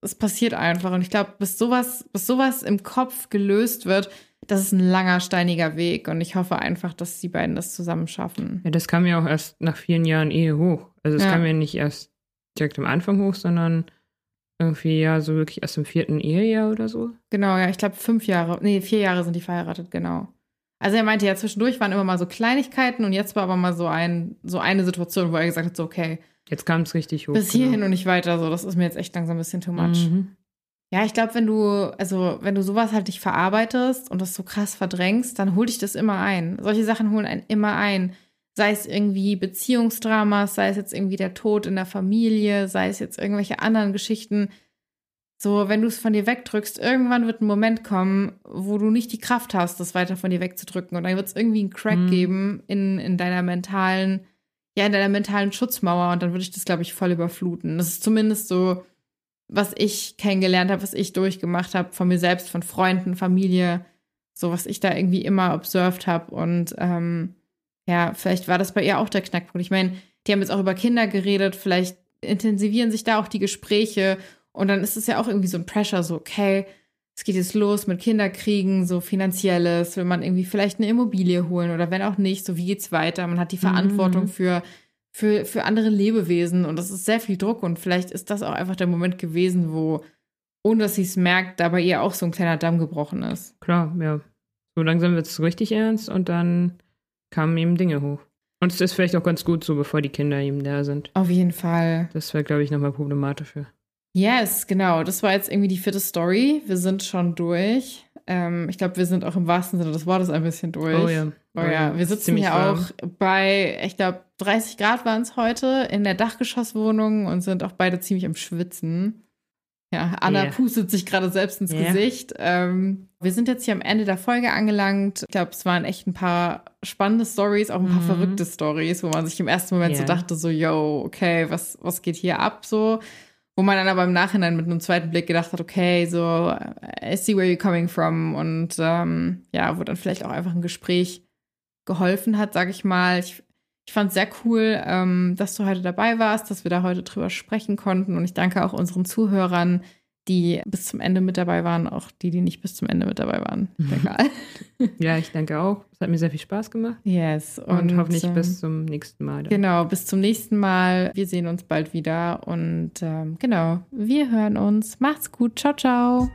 es passiert einfach. Und ich glaube, bis sowas, bis sowas im Kopf gelöst wird, das ist ein langer, steiniger Weg. Und ich hoffe einfach, dass die beiden das zusammen schaffen. Ja, das kam ja auch erst nach vielen Jahren Ehe hoch. Also es ja. kam ja nicht erst direkt am Anfang hoch, sondern irgendwie ja so wirklich erst im vierten Ehejahr oder so. Genau, ja, ich glaube fünf Jahre, nee, vier Jahre sind die verheiratet, genau. Also er meinte ja, zwischendurch waren immer mal so Kleinigkeiten und jetzt war aber mal so ein, so eine Situation, wo er gesagt hat, so, okay, Jetzt kam es richtig hoch. Bis hierhin genau. und nicht weiter. So, das ist mir jetzt echt langsam ein bisschen too much. Mhm. Ja, ich glaube, wenn du, also wenn du sowas halt nicht verarbeitest und das so krass verdrängst, dann hol dich das immer ein. Solche Sachen holen einen immer ein. Sei es irgendwie Beziehungsdramas, sei es jetzt irgendwie der Tod in der Familie, sei es jetzt irgendwelche anderen Geschichten. So, wenn du es von dir wegdrückst, irgendwann wird ein Moment kommen, wo du nicht die Kraft hast, das weiter von dir wegzudrücken. Und dann wird es irgendwie einen Crack mhm. geben in, in deiner mentalen ja, in deiner mentalen Schutzmauer und dann würde ich das, glaube ich, voll überfluten. Das ist zumindest so, was ich kennengelernt habe, was ich durchgemacht habe, von mir selbst, von Freunden, Familie, so was ich da irgendwie immer observed habe. Und ähm, ja, vielleicht war das bei ihr auch der Knackpunkt. Ich meine, die haben jetzt auch über Kinder geredet, vielleicht intensivieren sich da auch die Gespräche und dann ist es ja auch irgendwie so ein Pressure, so, okay, es geht jetzt los mit Kinderkriegen, so finanzielles, will man irgendwie vielleicht eine Immobilie holen oder wenn auch nicht, so wie geht's weiter? Man hat die Verantwortung mhm. für, für, für andere Lebewesen und das ist sehr viel Druck und vielleicht ist das auch einfach der Moment gewesen, wo, ohne dass sie es merkt, da bei ihr auch so ein kleiner Damm gebrochen ist. Klar, ja. So langsam wird es richtig ernst und dann kamen eben Dinge hoch. Und es ist vielleicht auch ganz gut so, bevor die Kinder eben da sind. Auf jeden Fall. Das wäre, glaube ich, nochmal problematischer. Yes, genau. Das war jetzt irgendwie die vierte Story. Wir sind schon durch. Ähm, ich glaube, wir sind auch im wahrsten Sinne des Wortes ein bisschen durch. Oh ja. Oh, ja. Wir sitzen hier warm. auch bei, ich glaube, 30 Grad waren es heute in der Dachgeschosswohnung und sind auch beide ziemlich am Schwitzen. Ja, Anna yeah. pustet sich gerade selbst ins yeah. Gesicht. Ähm, wir sind jetzt hier am Ende der Folge angelangt. Ich glaube, es waren echt ein paar spannende Stories, auch ein paar mhm. verrückte Stories, wo man sich im ersten Moment yeah. so dachte, so, yo, okay, was, was geht hier ab so? Wo man dann aber im Nachhinein mit einem zweiten Blick gedacht hat, okay, so, I see where you're coming from. Und ähm, ja, wo dann vielleicht auch einfach ein Gespräch geholfen hat, sag ich mal. Ich, ich fand es sehr cool, ähm, dass du heute dabei warst, dass wir da heute drüber sprechen konnten. Und ich danke auch unseren Zuhörern, die bis zum Ende mit dabei waren, auch die, die nicht bis zum Ende mit dabei waren. Egal. ja, ich denke auch. Es hat mir sehr viel Spaß gemacht. Yes. Und, und hoffentlich ähm, bis zum nächsten Mal. Dann. Genau, bis zum nächsten Mal. Wir sehen uns bald wieder. Und ähm, genau, wir hören uns. Macht's gut. Ciao, ciao.